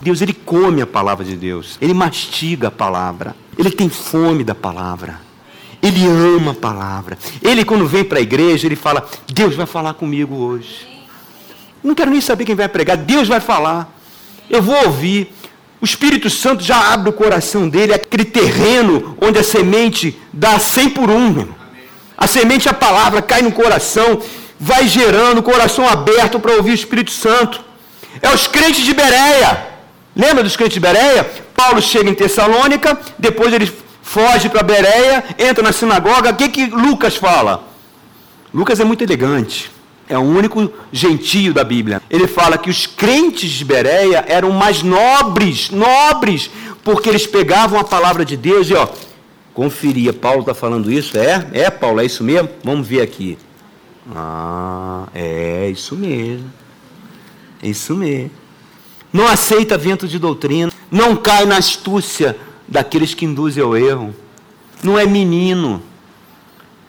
Deus, ele come a palavra de Deus, ele mastiga a palavra, ele tem fome da palavra, ele ama a palavra. Ele, quando vem para a igreja, ele fala: Deus vai falar comigo hoje. Não quero nem saber quem vai pregar, Deus vai falar. Eu vou ouvir. O Espírito Santo já abre o coração dele, aquele terreno onde a semente dá 100 por um. A semente, a palavra, cai no coração, vai gerando coração aberto para ouvir o Espírito Santo. É os crentes de Bereia. Lembra dos crentes de Bereia? Paulo chega em Tessalônica, depois ele foge para Bereia, entra na sinagoga. O que, que Lucas fala? Lucas é muito elegante. É o único gentio da Bíblia. Ele fala que os crentes de Bereia eram mais nobres, nobres, porque eles pegavam a palavra de Deus e ó, conferia. Paulo está falando isso? É? É, Paulo, é isso mesmo? Vamos ver aqui. Ah, é isso mesmo. É isso mesmo. Não aceita vento de doutrina. Não cai na astúcia daqueles que induzem ao erro. Não é menino.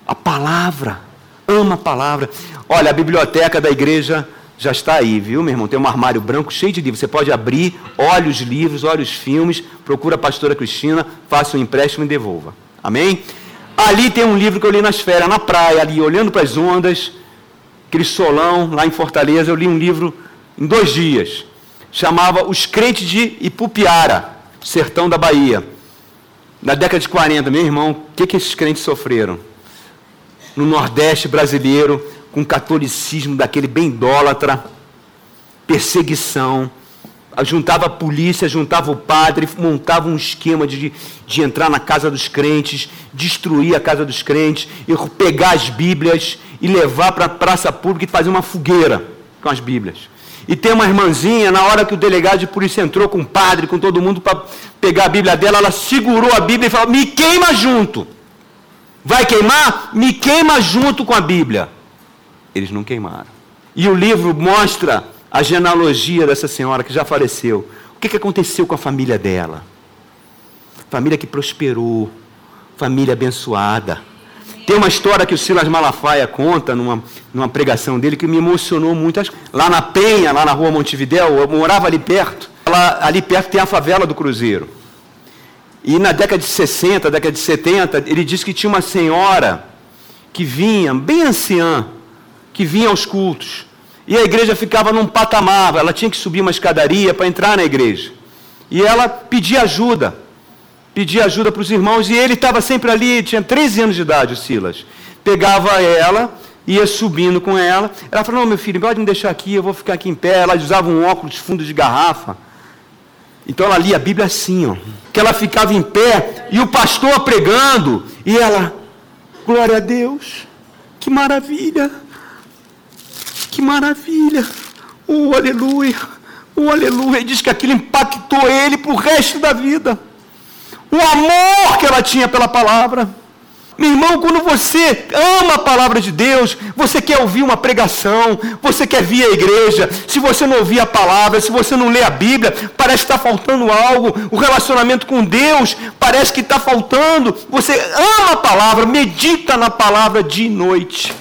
A palavra. Ama a palavra. Olha, a biblioteca da igreja já está aí, viu, meu irmão? Tem um armário branco cheio de livros. Você pode abrir, olhe os livros, olhe os filmes, procura a pastora Cristina, faça um empréstimo e devolva. Amém? Ali tem um livro que eu li nas férias, na praia, ali, olhando para as ondas, aquele solão lá em Fortaleza. Eu li um livro em dois dias. Chamava Os Crentes de Ipupiara, sertão da Bahia. Na década de 40, meu irmão, o que, que esses crentes sofreram? No Nordeste brasileiro, com catolicismo daquele bem idólatra, perseguição, juntava a polícia, juntava o padre, montava um esquema de, de entrar na casa dos crentes, destruir a casa dos crentes, e pegar as Bíblias e levar para a praça pública e fazer uma fogueira com as Bíblias. E tem uma irmãzinha, na hora que o delegado de polícia entrou com o padre, com todo mundo para pegar a Bíblia dela, ela segurou a Bíblia e falou: Me queima junto. Vai queimar? Me queima junto com a Bíblia. Eles não queimaram. E o livro mostra a genealogia dessa senhora que já faleceu. O que, aconteceu com a família dela? Família que prosperou, família abençoada. Tem uma história que o Silas Malafaia conta numa, numa pregação dele que me emocionou muito. Lá na Penha, lá na rua Montevidéu, eu morava ali perto. Lá, ali perto tem a favela do Cruzeiro. E na década de 60, década de 70, ele disse que tinha uma senhora que vinha, bem anciã, que vinha aos cultos. E a igreja ficava num patamar, ela tinha que subir uma escadaria para entrar na igreja. E ela pedia ajuda, pedia ajuda para os irmãos, e ele estava sempre ali, tinha 13 anos de idade, o Silas. Pegava ela, ia subindo com ela. Ela falou: Não, meu filho, pode me deixar aqui, eu vou ficar aqui em pé. Ela usava um óculos de fundo de garrafa. Então ela lia a Bíblia assim, ó. Que ela ficava em pé e o pastor pregando, e ela, glória a Deus, que maravilha. Que maravilha! Oh, aleluia! Oh, aleluia! E diz que aquilo impactou ele para o resto da vida. O amor que ela tinha pela palavra. Meu irmão, quando você ama a palavra de Deus, você quer ouvir uma pregação, você quer vir à igreja, se você não ouvir a palavra, se você não lê a Bíblia, parece que está faltando algo, o relacionamento com Deus parece que está faltando. Você ama a palavra, medita na palavra dia e noite.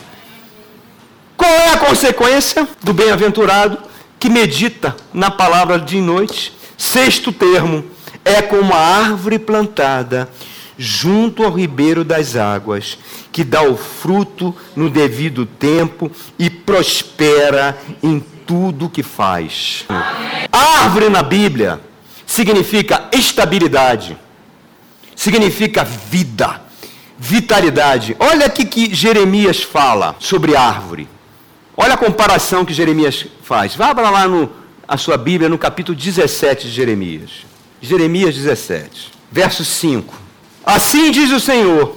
Qual é a consequência do bem-aventurado que medita na palavra de noite? Sexto termo, é como a árvore plantada junto ao ribeiro das águas, que dá o fruto no devido tempo e prospera em tudo que faz. Árvore na Bíblia significa estabilidade, significa vida, vitalidade. Olha aqui que Jeremias fala sobre árvore. Olha a comparação que Jeremias faz. Vá para lá no, a sua Bíblia, no capítulo 17 de Jeremias. Jeremias 17, verso 5. Assim diz o Senhor: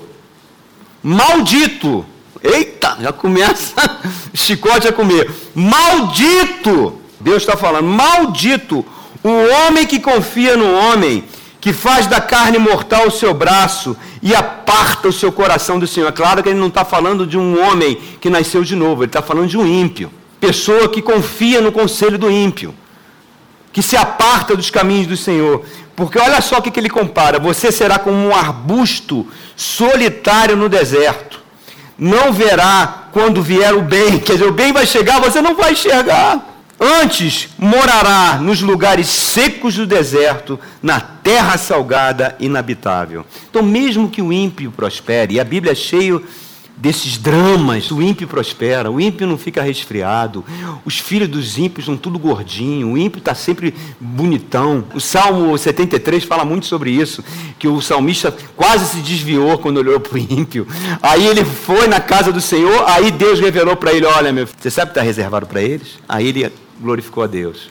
Maldito. Eita, já começa chicote a comer. Maldito. Deus está falando: Maldito O homem que confia no homem, que faz da carne mortal o seu braço e aparta o seu coração do Senhor. É claro que ele não está falando de um homem que nasceu de novo, ele está falando de um ímpio. Pessoa que confia no conselho do ímpio, que se aparta dos caminhos do Senhor. Porque olha só o que, ele compara: você será como um arbusto solitário no deserto. Não verá quando vier o bem, quer dizer, o bem vai chegar, você não vai enxergar. Antes morará nos lugares secos do deserto, na terra salgada, inabitável. Então, mesmo que o ímpio prospere, e a Bíblia é cheio desses dramas, o ímpio prospera, o ímpio não fica resfriado, os filhos dos ímpios são tudo gordinho, o ímpio está sempre bonitão. O Salmo 73 fala muito sobre isso, que o salmista quase se desviou quando olhou para o ímpio. Aí ele foi na casa do Senhor, aí Deus revelou para ele, olha meu filho, você sabe o que está reservado para eles? Aí ele glorificou a Deus.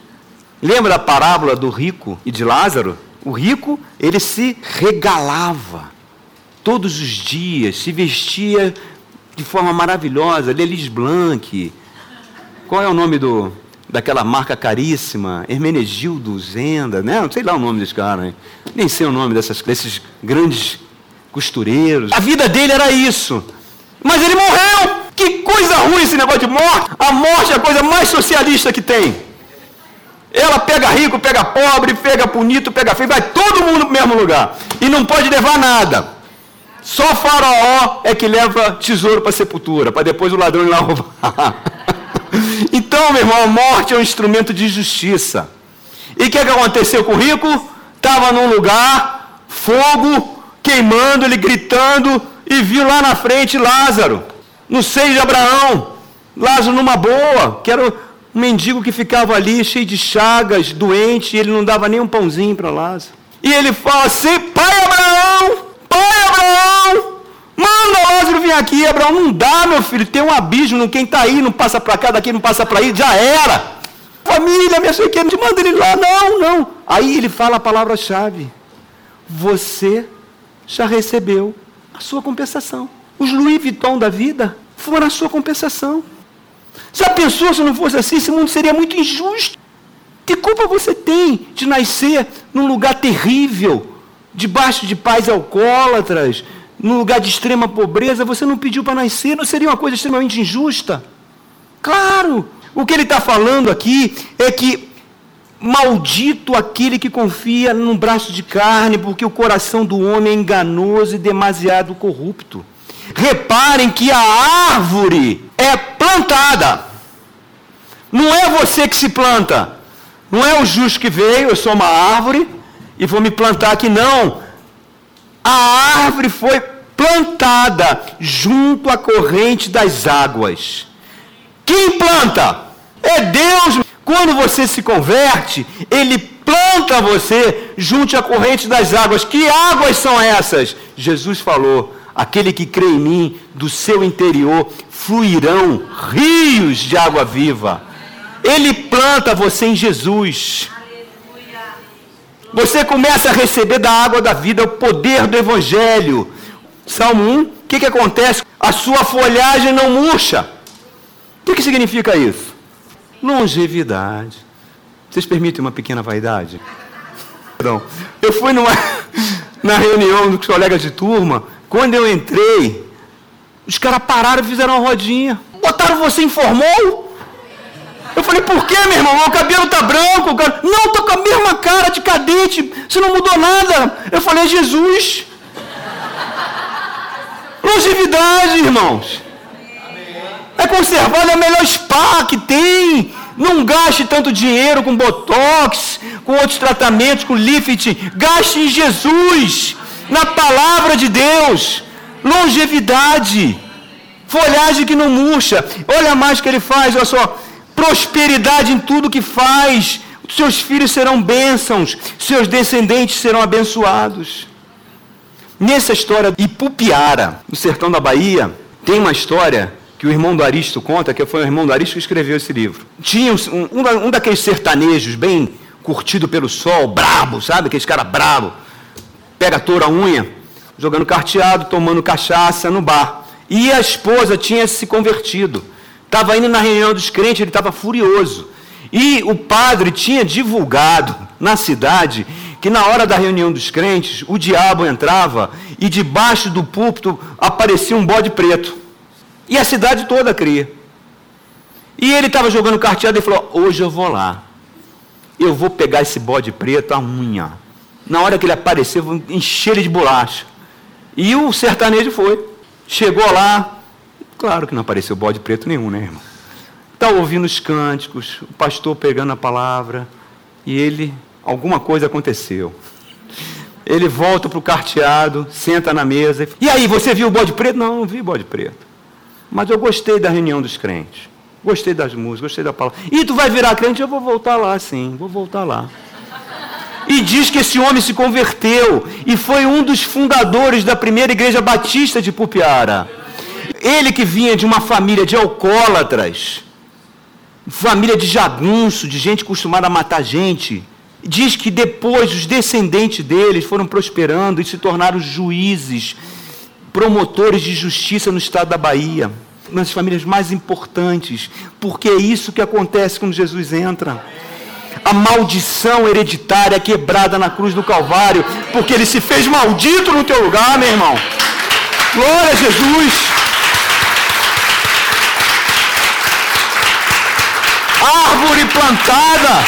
Lembra da parábola do rico e de Lázaro? O rico, ele se regalava todos os dias, se vestia de forma maravilhosa, Lelis Blanc. Qual é o nome do, daquela marca caríssima? Hermenegildo Zenda, né? Não sei lá o nome desse cara, hein? nem sei o nome dessas, desses grandes costureiros. A vida dele era isso. Mas ele morreu! Que coisa ruim esse negócio de morte! A morte é a coisa mais socialista que tem. Ela pega rico, pega pobre, pega bonito, pega feio, vai todo mundo para o mesmo lugar. E não pode levar nada. Só Faraó é que leva tesouro para a sepultura, para depois o ladrão ir lá roubar. então, meu irmão, a morte é um instrumento de justiça. E o que, é que aconteceu com o rico? Estava num lugar, fogo, queimando, ele gritando, e viu lá na frente Lázaro, no seio de Abraão. Lázaro numa boa, que era um mendigo que ficava ali, cheio de chagas, doente, e ele não dava nem um pãozinho para Lázaro. E ele fala assim: Pai Abraão, Pai Abraão, manda Lázaro vir aqui. Abraão, não dá, meu filho, tem um abismo, quem está aí não passa para cá, daqui não passa para aí, já era. Família, minha filha, que manda ele lá. Não, não. Aí ele fala a palavra-chave. Você já recebeu a sua compensação. Os Louis Vuitton da vida foram a sua compensação. Já pensou se não fosse assim? Esse mundo seria muito injusto. Que culpa você tem de nascer num lugar terrível, debaixo de pais alcoólatras, num lugar de extrema pobreza, você não pediu para nascer, não seria uma coisa extremamente injusta? Claro! O que ele está falando aqui é que maldito aquele que confia num braço de carne, porque o coração do homem é enganoso e demasiado corrupto. Reparem que a árvore é plantada. Não é você que se planta. Não é o justo que veio, eu sou uma árvore e vou me plantar aqui. Não. A árvore foi plantada junto à corrente das águas. Quem planta? É Deus. Quando você se converte, Ele planta você junto à corrente das águas. Que águas são essas? Jesus falou: aquele que crê em mim, do seu interior fluirão rios de água viva. Ele planta você em Jesus. Você começa a receber da água da vida o poder do Evangelho. Salmo 1, o que, que acontece? A sua folhagem não murcha. O que, que significa isso? Longevidade. Vocês permitem uma pequena vaidade? Perdão. Eu fui numa, na reunião dos colegas de turma. Quando eu entrei, os caras pararam e fizeram uma rodinha. Botaram você em formol? Eu falei, por que, meu irmão? O cabelo tá branco. Cara... Não, tô com a mesma cara de cadete. Você não mudou nada. Eu falei, é Jesus. Longevidade, irmãos. É conservado, é o melhor spa que tem. Não gaste tanto dinheiro com botox, com outros tratamentos, com lift. Gaste em Jesus, na palavra de Deus. Longevidade. Folhagem que não murcha. Olha mais que ele faz, olha só prosperidade em tudo que faz. Seus filhos serão bênçãos, seus descendentes serão abençoados. Nessa história de Ipupiara, no sertão da Bahia, tem uma história que o irmão do Aristo conta, que foi o irmão do Aristo que escreveu esse livro. Tinha um, um, um daqueles sertanejos bem curtido pelo sol, brabo, sabe? Aqueles cara brabo, pega a toura unha, jogando carteado, tomando cachaça no bar. E a esposa tinha se convertido. Estava indo na reunião dos crentes, ele estava furioso. E o padre tinha divulgado na cidade que na hora da reunião dos crentes, o diabo entrava e debaixo do púlpito aparecia um bode preto. E a cidade toda cria. E ele estava jogando carteado e falou: Hoje eu vou lá. Eu vou pegar esse bode preto, a unha. Na hora que ele apareceu, encher ele de bolacha. E o sertanejo foi. Chegou lá. Claro que não apareceu bode preto nenhum, né, irmão? Está ouvindo os cânticos, o pastor pegando a palavra. E ele, alguma coisa aconteceu. Ele volta para o carteado, senta na mesa. E aí, você viu o bode preto? Não, não vi bode preto. Mas eu gostei da reunião dos crentes. Gostei das músicas, gostei da palavra. E tu vai virar crente? Eu vou voltar lá, sim, vou voltar lá. E diz que esse homem se converteu e foi um dos fundadores da primeira igreja batista de Pupiara. Ele que vinha de uma família de alcoólatras, família de jagunço, de gente acostumada a matar gente. Diz que depois os descendentes deles foram prosperando e se tornaram juízes, promotores de justiça no estado da Bahia nas famílias mais importantes, porque é isso que acontece quando Jesus entra. A maldição hereditária quebrada na cruz do Calvário, porque ele se fez maldito no teu lugar, meu irmão. Glória a Jesus. Árvore plantada.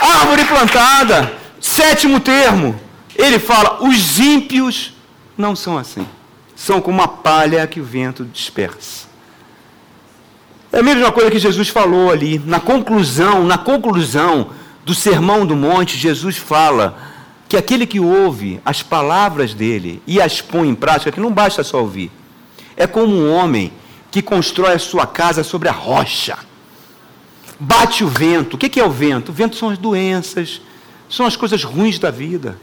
Árvore plantada. Sétimo termo. Ele fala: os ímpios não são assim são como uma palha que o vento dispersa. É a mesma coisa que Jesus falou ali. Na conclusão, na conclusão do Sermão do Monte, Jesus fala que aquele que ouve as palavras dele e as põe em prática, que não basta só ouvir, é como um homem que constrói a sua casa sobre a rocha. Bate o vento. O que é o vento? O vento são as doenças, são as coisas ruins da vida.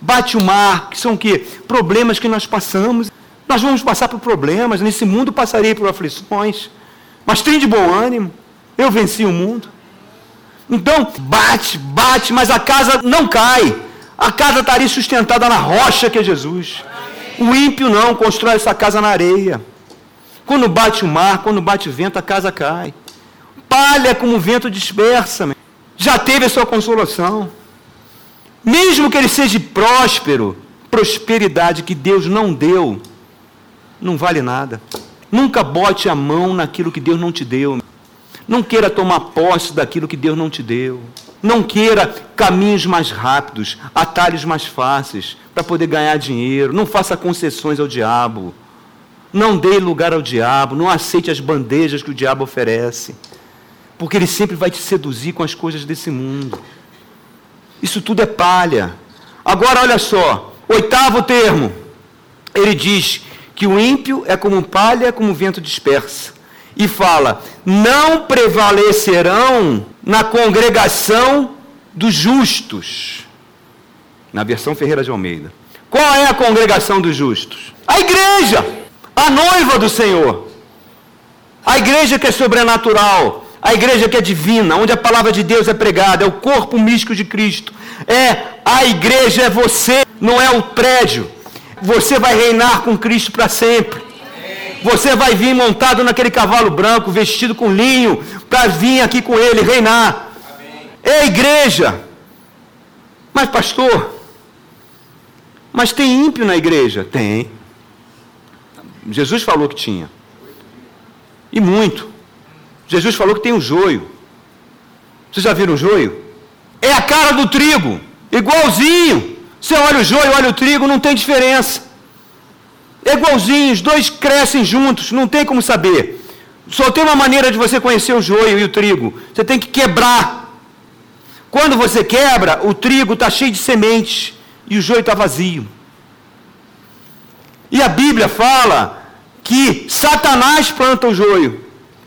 Bate o mar, que são o quê? Problemas que nós passamos. Nós vamos passar por problemas, nesse mundo passarei por aflições, mas tem de bom ânimo, eu venci o mundo. Então, bate, bate, mas a casa não cai. A casa estaria sustentada na rocha que é Jesus. O ímpio não, constrói essa casa na areia. Quando bate o mar, quando bate o vento, a casa cai. Palha como o vento dispersa. Já teve a sua consolação. Mesmo que ele seja próspero, prosperidade que Deus não deu, não vale nada. Nunca bote a mão naquilo que Deus não te deu. Não queira tomar posse daquilo que Deus não te deu. Não queira caminhos mais rápidos, atalhos mais fáceis para poder ganhar dinheiro. Não faça concessões ao diabo. Não dê lugar ao diabo. Não aceite as bandejas que o diabo oferece. Porque ele sempre vai te seduzir com as coisas desse mundo. Isso tudo é palha. Agora, olha só. Oitavo termo. Ele diz que o ímpio é como palha, como vento dispersa. E fala: não prevalecerão na congregação dos justos. Na versão Ferreira de Almeida. Qual é a congregação dos justos? A igreja, a noiva do Senhor. A igreja que é sobrenatural, a igreja que é divina, onde a palavra de Deus é pregada, é o corpo místico de Cristo. É a igreja, é você, não é o prédio. Você vai reinar com Cristo para sempre. Você vai vir montado naquele cavalo branco, vestido com linho, para vir aqui com ele reinar. É igreja. Mas, pastor, mas tem ímpio na igreja? Tem. Jesus falou que tinha. E muito. Jesus falou que tem um joio. Vocês já viram o joio? É a cara do trigo, igualzinho. Você olha o joio, olha o trigo, não tem diferença. É igualzinho, os dois crescem juntos, não tem como saber. Só tem uma maneira de você conhecer o joio e o trigo. Você tem que quebrar. Quando você quebra, o trigo está cheio de sementes e o joio está vazio. E a Bíblia fala que Satanás planta o joio.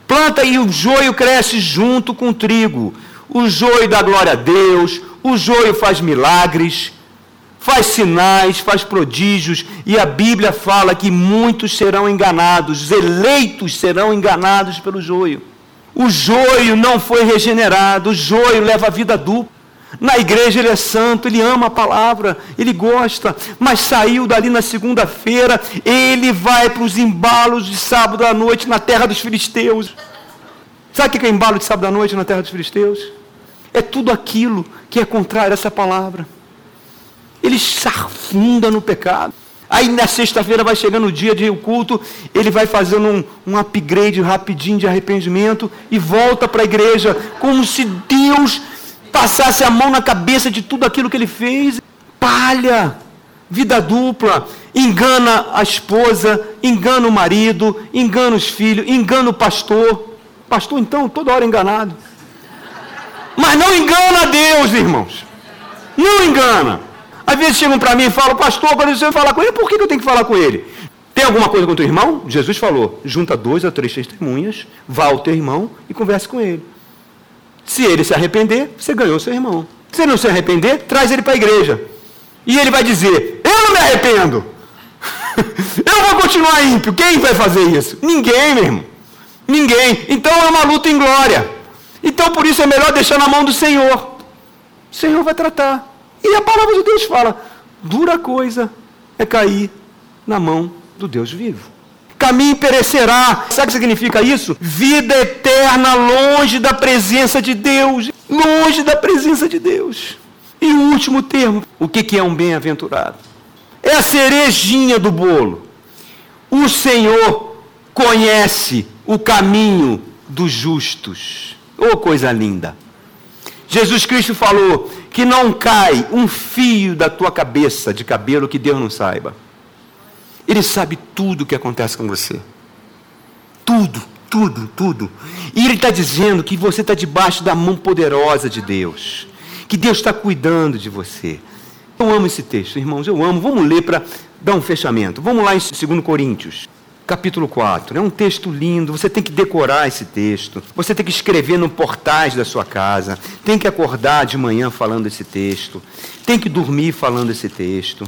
Planta e o joio cresce junto com o trigo. O joio dá glória a Deus, o joio faz milagres faz sinais, faz prodígios, e a Bíblia fala que muitos serão enganados, os eleitos serão enganados pelo joio. O joio não foi regenerado, o joio leva a vida dupla. Na igreja ele é santo, ele ama a palavra, ele gosta, mas saiu dali na segunda-feira, ele vai para os embalos de sábado à noite na terra dos filisteus. Sabe o que é embalo de sábado à noite na terra dos filisteus? É tudo aquilo que é contrário a essa palavra. Ele se afunda no pecado. Aí na sexta-feira vai chegando o dia de culto, ele vai fazendo um, um upgrade rapidinho de arrependimento e volta para a igreja, como se Deus passasse a mão na cabeça de tudo aquilo que ele fez. Palha, vida dupla, engana a esposa, engana o marido, engana os filhos, engana o pastor. Pastor, então, toda hora enganado. Mas não engana a Deus, irmãos. Não engana. Às vezes chegam para mim e falam, pastor, quando você falar com ele, por que eu tenho que falar com ele? Tem alguma coisa com o irmão? Jesus falou, junta dois a três testemunhas, vá ao teu irmão e converse com ele. Se ele se arrepender, você ganhou seu irmão. Se ele não se arrepender, traz ele para a igreja. E ele vai dizer, eu não me arrependo. eu vou continuar ímpio. Quem vai fazer isso? Ninguém, meu irmão. Ninguém. Então é uma luta em glória. Então por isso é melhor deixar na mão do Senhor. O Senhor vai tratar. E a palavra de Deus fala: dura coisa é cair na mão do Deus vivo. Caminho perecerá. Sabe o que significa isso? Vida eterna longe da presença de Deus. Longe da presença de Deus. E o último termo: o que é um bem-aventurado? É a cerejinha do bolo. O Senhor conhece o caminho dos justos. Oh, coisa linda! Jesus Cristo falou que não cai um fio da tua cabeça de cabelo que Deus não saiba. Ele sabe tudo o que acontece com você. Tudo, tudo, tudo. E Ele está dizendo que você está debaixo da mão poderosa de Deus. Que Deus está cuidando de você. Eu amo esse texto, irmãos, eu amo. Vamos ler para dar um fechamento. Vamos lá em 2 Coríntios capítulo 4. É um texto lindo, você tem que decorar esse texto, você tem que escrever no portais da sua casa, tem que acordar de manhã falando esse texto, tem que dormir falando esse texto.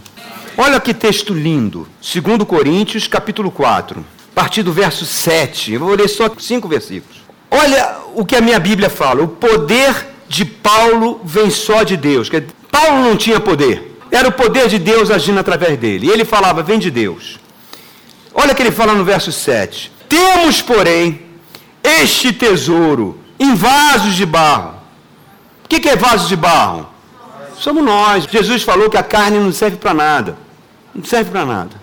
Olha que texto lindo. 2 Coríntios, capítulo 4, a partir do verso 7. Eu vou ler só cinco versículos. Olha o que a minha Bíblia fala. O poder de Paulo vem só de Deus. Paulo não tinha poder. Era o poder de Deus agindo através dele. E ele falava, vem de Deus. Olha o que ele fala no verso 7. Temos, porém, este tesouro em vasos de barro. O que, é vaso de barro? Somos nós. Jesus falou que a carne não serve para nada. Não serve para nada.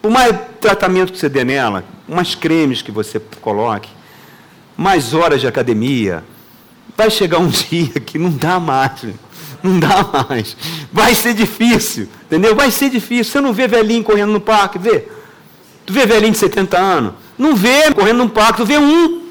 Por mais tratamento que você dê nela, mais cremes que você coloque, mais horas de academia, vai chegar um dia que não dá mais. Não dá mais. Vai ser difícil, entendeu? Vai ser difícil. Você não vê velhinho correndo no parque, vê? Tu vê velhinho de 70 anos? Não vê correndo num parque, tu vê um.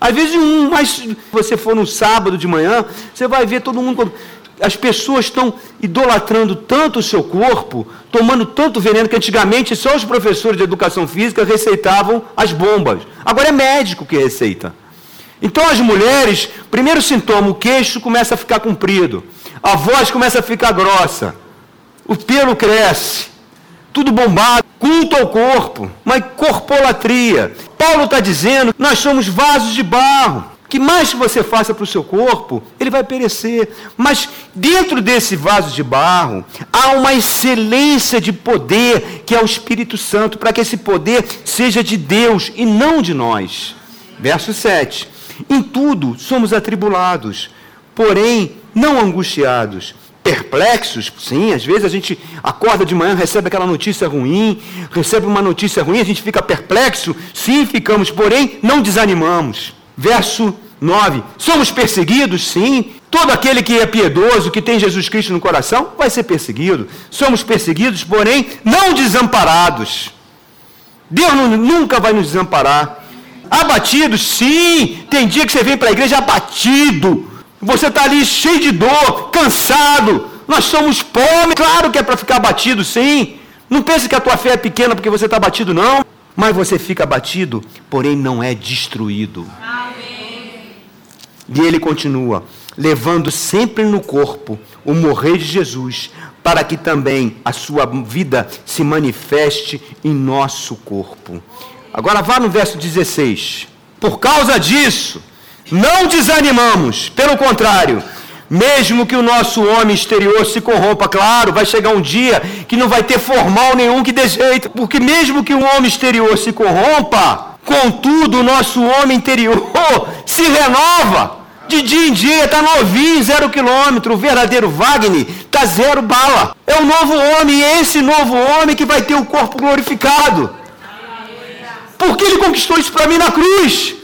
Às vezes um, mas se você for no sábado de manhã, você vai ver todo mundo. As pessoas estão idolatrando tanto o seu corpo, tomando tanto veneno, que antigamente só os professores de educação física receitavam as bombas. Agora é médico que receita. Então as mulheres, primeiro sintoma, o queixo começa a ficar comprido, a voz começa a ficar grossa, o pelo cresce, tudo bombado, culto ao corpo, mas corpolatria. Paulo está dizendo, nós somos vasos de barro. Que mais que você faça para o seu corpo, ele vai perecer. Mas dentro desse vaso de barro, há uma excelência de poder, que é o Espírito Santo, para que esse poder seja de Deus e não de nós. Verso 7. Em tudo somos atribulados, porém não angustiados perplexos, sim, às vezes a gente acorda de manhã, recebe aquela notícia ruim, recebe uma notícia ruim, a gente fica perplexo, sim, ficamos, porém não desanimamos. Verso 9: Somos perseguidos, sim. Todo aquele que é piedoso, que tem Jesus Cristo no coração, vai ser perseguido. Somos perseguidos, porém não desamparados. Deus nunca vai nos desamparar. Abatidos, sim. Tem dia que você vem para a igreja abatido você está ali cheio de dor, cansado. Nós somos pobres. Claro que é para ficar abatido, sim. Não pense que a tua fé é pequena porque você está abatido, não. Mas você fica abatido, porém não é destruído. E ele continua, levando sempre no corpo o morrer de Jesus, para que também a sua vida se manifeste em nosso corpo. Agora vá no verso 16. Por causa disso, não desanimamos, pelo contrário, mesmo que o nosso homem exterior se corrompa, claro, vai chegar um dia que não vai ter formal nenhum que dê jeito, porque mesmo que o homem exterior se corrompa, contudo o nosso homem interior se renova De dia em dia está novinho, zero quilômetro. O verdadeiro Wagner está zero bala. É o novo homem, e é esse novo homem que vai ter o corpo glorificado. Porque ele conquistou isso para mim na cruz.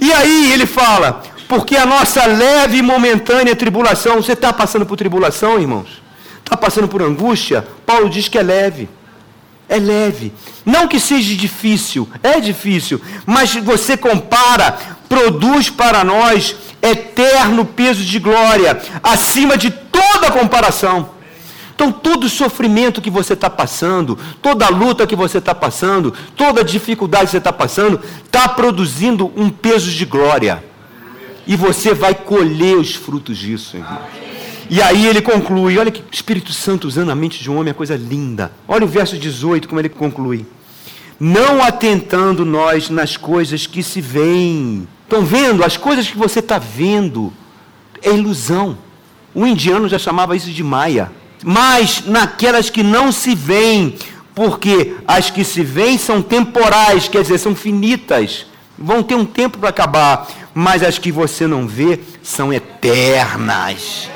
E aí ele fala: porque a nossa leve e momentânea tribulação, você está passando por tribulação, irmãos? Está passando por angústia? Paulo diz que é leve. É leve. Não que seja difícil, é difícil, mas você compara, produz para nós eterno peso de glória, acima de toda comparação. Então, todo sofrimento que você está passando, toda luta que você está passando, toda dificuldade que você está passando, está produzindo um peso de glória. E você vai colher os frutos disso, irmão. E aí ele conclui, olha que Espírito Santo usando a mente de um homem é coisa linda. Olha o verso 18, como ele conclui. Não atentando nós nas coisas que se veem. Estão vendo? As coisas que você está vendo é ilusão. O indiano já chamava isso de maia. Mas naquelas que não se veem, porque as que se veem são temporais, quer dizer, são finitas. Vão ter um tempo para acabar, mas as que você não vê são eternas.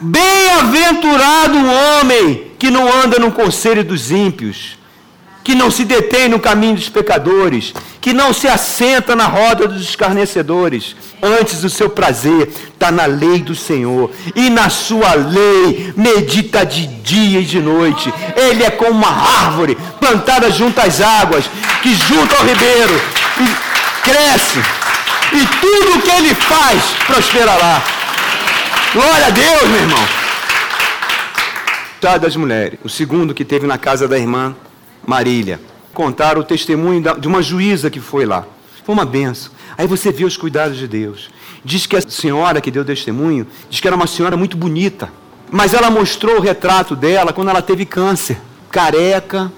Bem-aventurado o homem que não anda no conselho dos ímpios, que não se detém no caminho dos pecadores, que não se assenta na roda dos escarnecedores. Antes o seu prazer está na lei do Senhor, e na sua lei medita de dia e de noite. Ele é como uma árvore plantada junto às águas, que junto ao ribeiro e cresce, e tudo o que ele faz prosperará. Glória a Deus, meu irmão. Das mulheres. O segundo que teve na casa da irmã Marília. Contaram o testemunho de uma juíza que foi lá. Foi uma benção. Aí você vê os cuidados de Deus. Diz que a senhora que deu testemunho, diz que era uma senhora muito bonita. Mas ela mostrou o retrato dela quando ela teve câncer. Careca,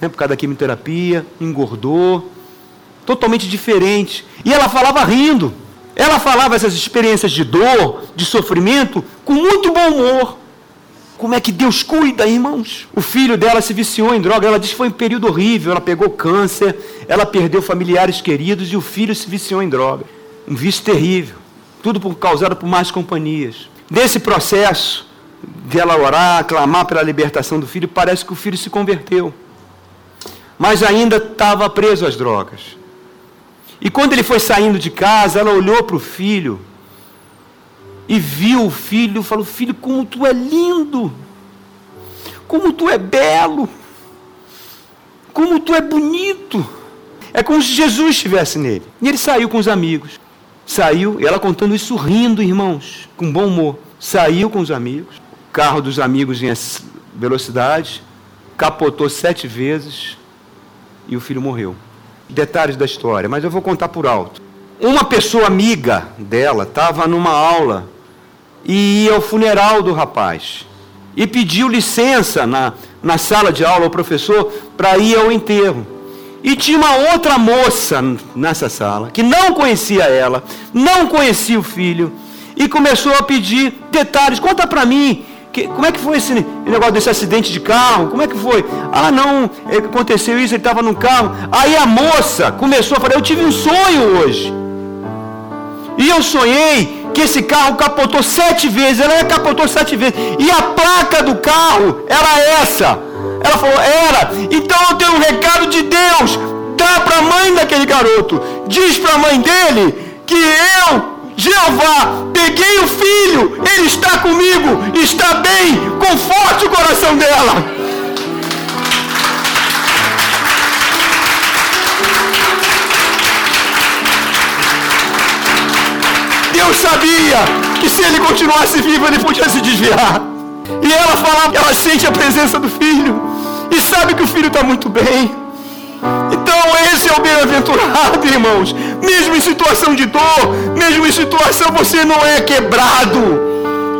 né, por causa da quimioterapia, engordou. Totalmente diferente. E ela falava rindo. Ela falava essas experiências de dor, de sofrimento, com muito bom humor. Como é que Deus cuida, irmãos? O filho dela se viciou em droga. Ela disse que foi um período horrível. Ela pegou câncer, ela perdeu familiares queridos e o filho se viciou em droga. Um vício terrível. Tudo por, causado por más companhias. Nesse processo de ela orar, clamar pela libertação do filho, parece que o filho se converteu. Mas ainda estava preso às drogas. E quando ele foi saindo de casa, ela olhou para o filho e viu o filho falou: Filho, como tu é lindo, como tu é belo, como tu é bonito. É como se Jesus estivesse nele. E ele saiu com os amigos. Saiu, ela contando isso rindo, irmãos, com bom humor. Saiu com os amigos, o carro dos amigos em velocidade, capotou sete vezes e o filho morreu detalhes da história, mas eu vou contar por alto. Uma pessoa amiga dela estava numa aula e ia ao funeral do rapaz. E pediu licença na, na sala de aula ao professor para ir ao enterro. E tinha uma outra moça nessa sala que não conhecia ela, não conhecia o filho, e começou a pedir detalhes. Conta para mim que, como é que foi esse negócio desse acidente de carro? Como é que foi? Ah, não, é, aconteceu isso, ele estava no carro. Aí a moça começou a falar: Eu tive um sonho hoje. E eu sonhei que esse carro capotou sete vezes. Ela capotou sete vezes. E a placa do carro era essa. Ela falou: Era. Então eu tenho um recado de Deus. Dá para a mãe daquele garoto. Diz para a mãe dele que eu Jeová, peguei o filho, ele está comigo, está bem, conforte o coração dela. Deus sabia que se ele continuasse vivo, ele podia se desviar. E ela que ela sente a presença do filho e sabe que o filho está muito bem. Então esse é o bem-aventurado, irmãos. Mesmo em situação de dor, mesmo em situação você não é quebrado.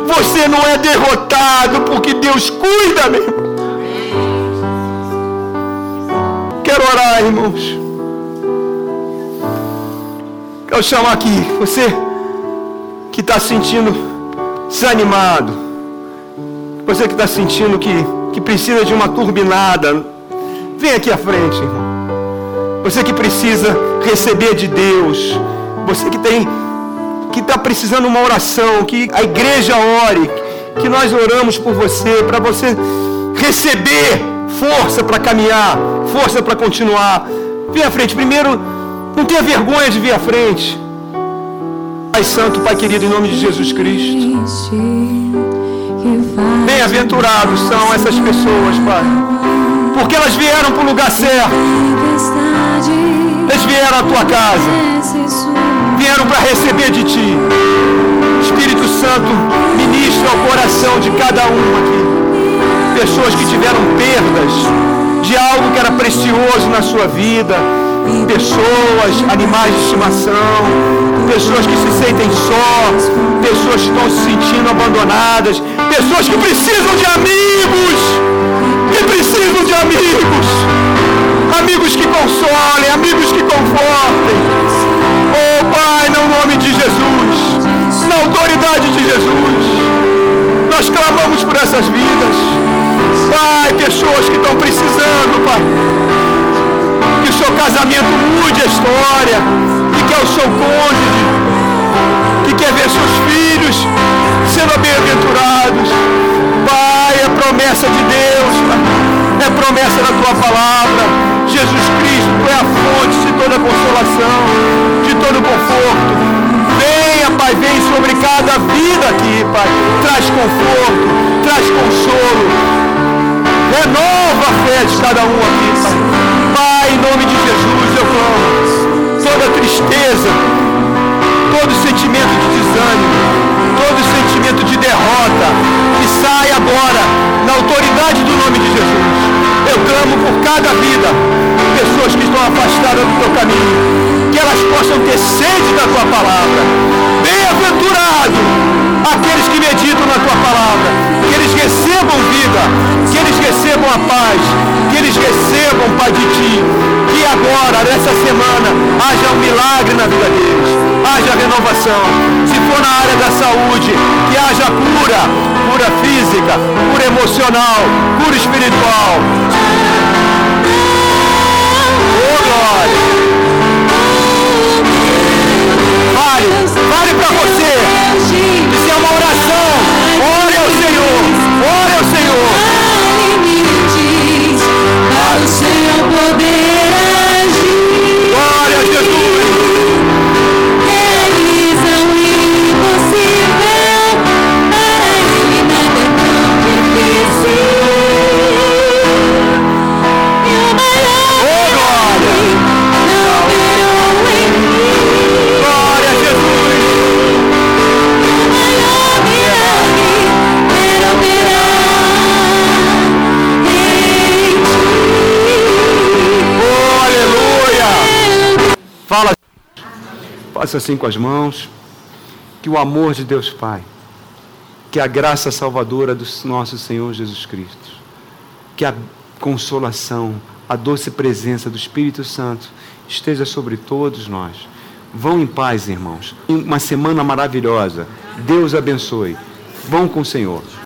Você não é derrotado, porque Deus cuida, meu. Quero orar, irmãos. Quero chamar aqui você está sentindo desanimado. Você que está sentindo que, que precisa de uma turbinada. Vem aqui à frente. Você que precisa receber de Deus. Você que tem que está precisando uma oração, que a igreja ore, que nós oramos por você, para você receber força para caminhar, força para continuar. Vem à frente. Primeiro, não tenha vergonha de vir à frente. Pai Santo, Pai querido, em nome de Jesus Cristo. Bem-aventurados são essas pessoas, Pai. Porque elas vieram para o lugar certo. Eles vieram à tua casa. Vieram para receber de ti. Espírito Santo, ministra ao coração de cada um aqui. Pessoas que tiveram perdas de algo que era precioso na sua vida pessoas, animais de estimação, pessoas que se sentem só, pessoas que estão se sentindo abandonadas, pessoas que precisam de amigos, que precisam de amigos, amigos que consolem, amigos que confortem. Oh Pai, no nome de Jesus, na autoridade de Jesus, nós clamamos por essas vidas. Pai, pessoas que estão precisando, Pai seu casamento mude a história, que quer o seu cônjuge, que quer ver seus filhos sendo bem-aventurados. Pai, é promessa de Deus, é promessa da tua palavra. Jesus Cristo, é a fonte de toda consolação, de todo conforto. Venha, Pai, vem sobre cada vida aqui, Pai. Traz conforto, traz consolo. Renova a fé de cada um aqui, Pai. Pai, em nome de Jesus, eu clamo. Toda tristeza, todo sentimento de desânimo, todo sentimento de derrota, que sai agora na autoridade do nome de Jesus. Eu clamo por cada vida, pessoas que estão afastadas do teu caminho, que elas possam ter sede da tua palavra. Bem-aventurado aqueles que meditam na tua palavra, que eles recebam vida, que eles recebam a paz, que eles recebam, Pai, de Ti, que agora, nessa semana, haja um milagre na vida deles, haja renovação. Se for na área da saúde, que haja cura, cura física, cura emocional, cura espiritual. Oh, glória! Vale, vale para você. Isso é uma oração. Ore ao Senhor. Ore ao Senhor. Seu poder Faça assim com as mãos. Que o amor de Deus Pai, que a graça salvadora do nosso Senhor Jesus Cristo, que a consolação, a doce presença do Espírito Santo esteja sobre todos nós. Vão em paz, irmãos. Uma semana maravilhosa. Deus abençoe. Vão com o Senhor.